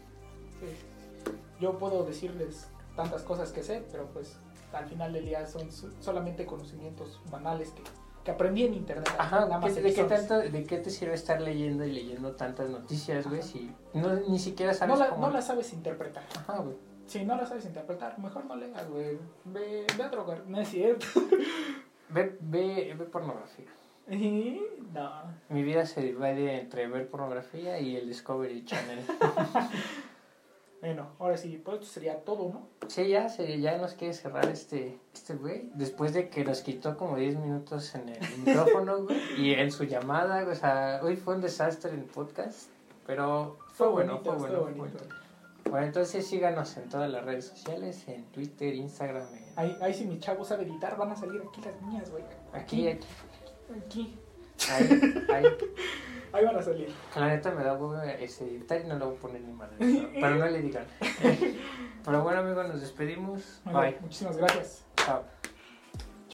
Yo puedo decirles tantas cosas que sé, pero pues al final del día son solamente conocimientos banales que que aprendí en internet. Ajá, ¿de, qué tanto, ¿de qué te sirve estar leyendo y leyendo tantas noticias, güey? Si no, ni siquiera sabes no cómo... No las sabes interpretar. Ajá, güey. Si no las sabes interpretar, mejor no leas, güey. Ve, ve a drogar. No es cierto. ve, ve, ve pornografía. No. Mi vida se divide entre ver pornografía y el Discovery Channel. Bueno, ahora sí, pues esto sería todo, ¿no? Sí, ya, ya nos quiere cerrar este este güey. Después de que nos quitó como 10 minutos en el micrófono, güey. Y en su llamada, o sea, hoy fue un desastre en el podcast. Pero fue, bueno, fue bueno. Fue bueno. bueno, entonces síganos en todas las redes sociales, en Twitter, Instagram. Ahí, ahí si mi chavo sabe editar, van a salir aquí las niñas, güey. Aquí, aquí. Aquí. Ahí, ahí. Ahí van a salir. La neta me da huevo ese y no lo voy a poner ni madre. Pero no le digan. Pero bueno, amigos, nos despedimos. Bye. Muchísimas gracias. Chao.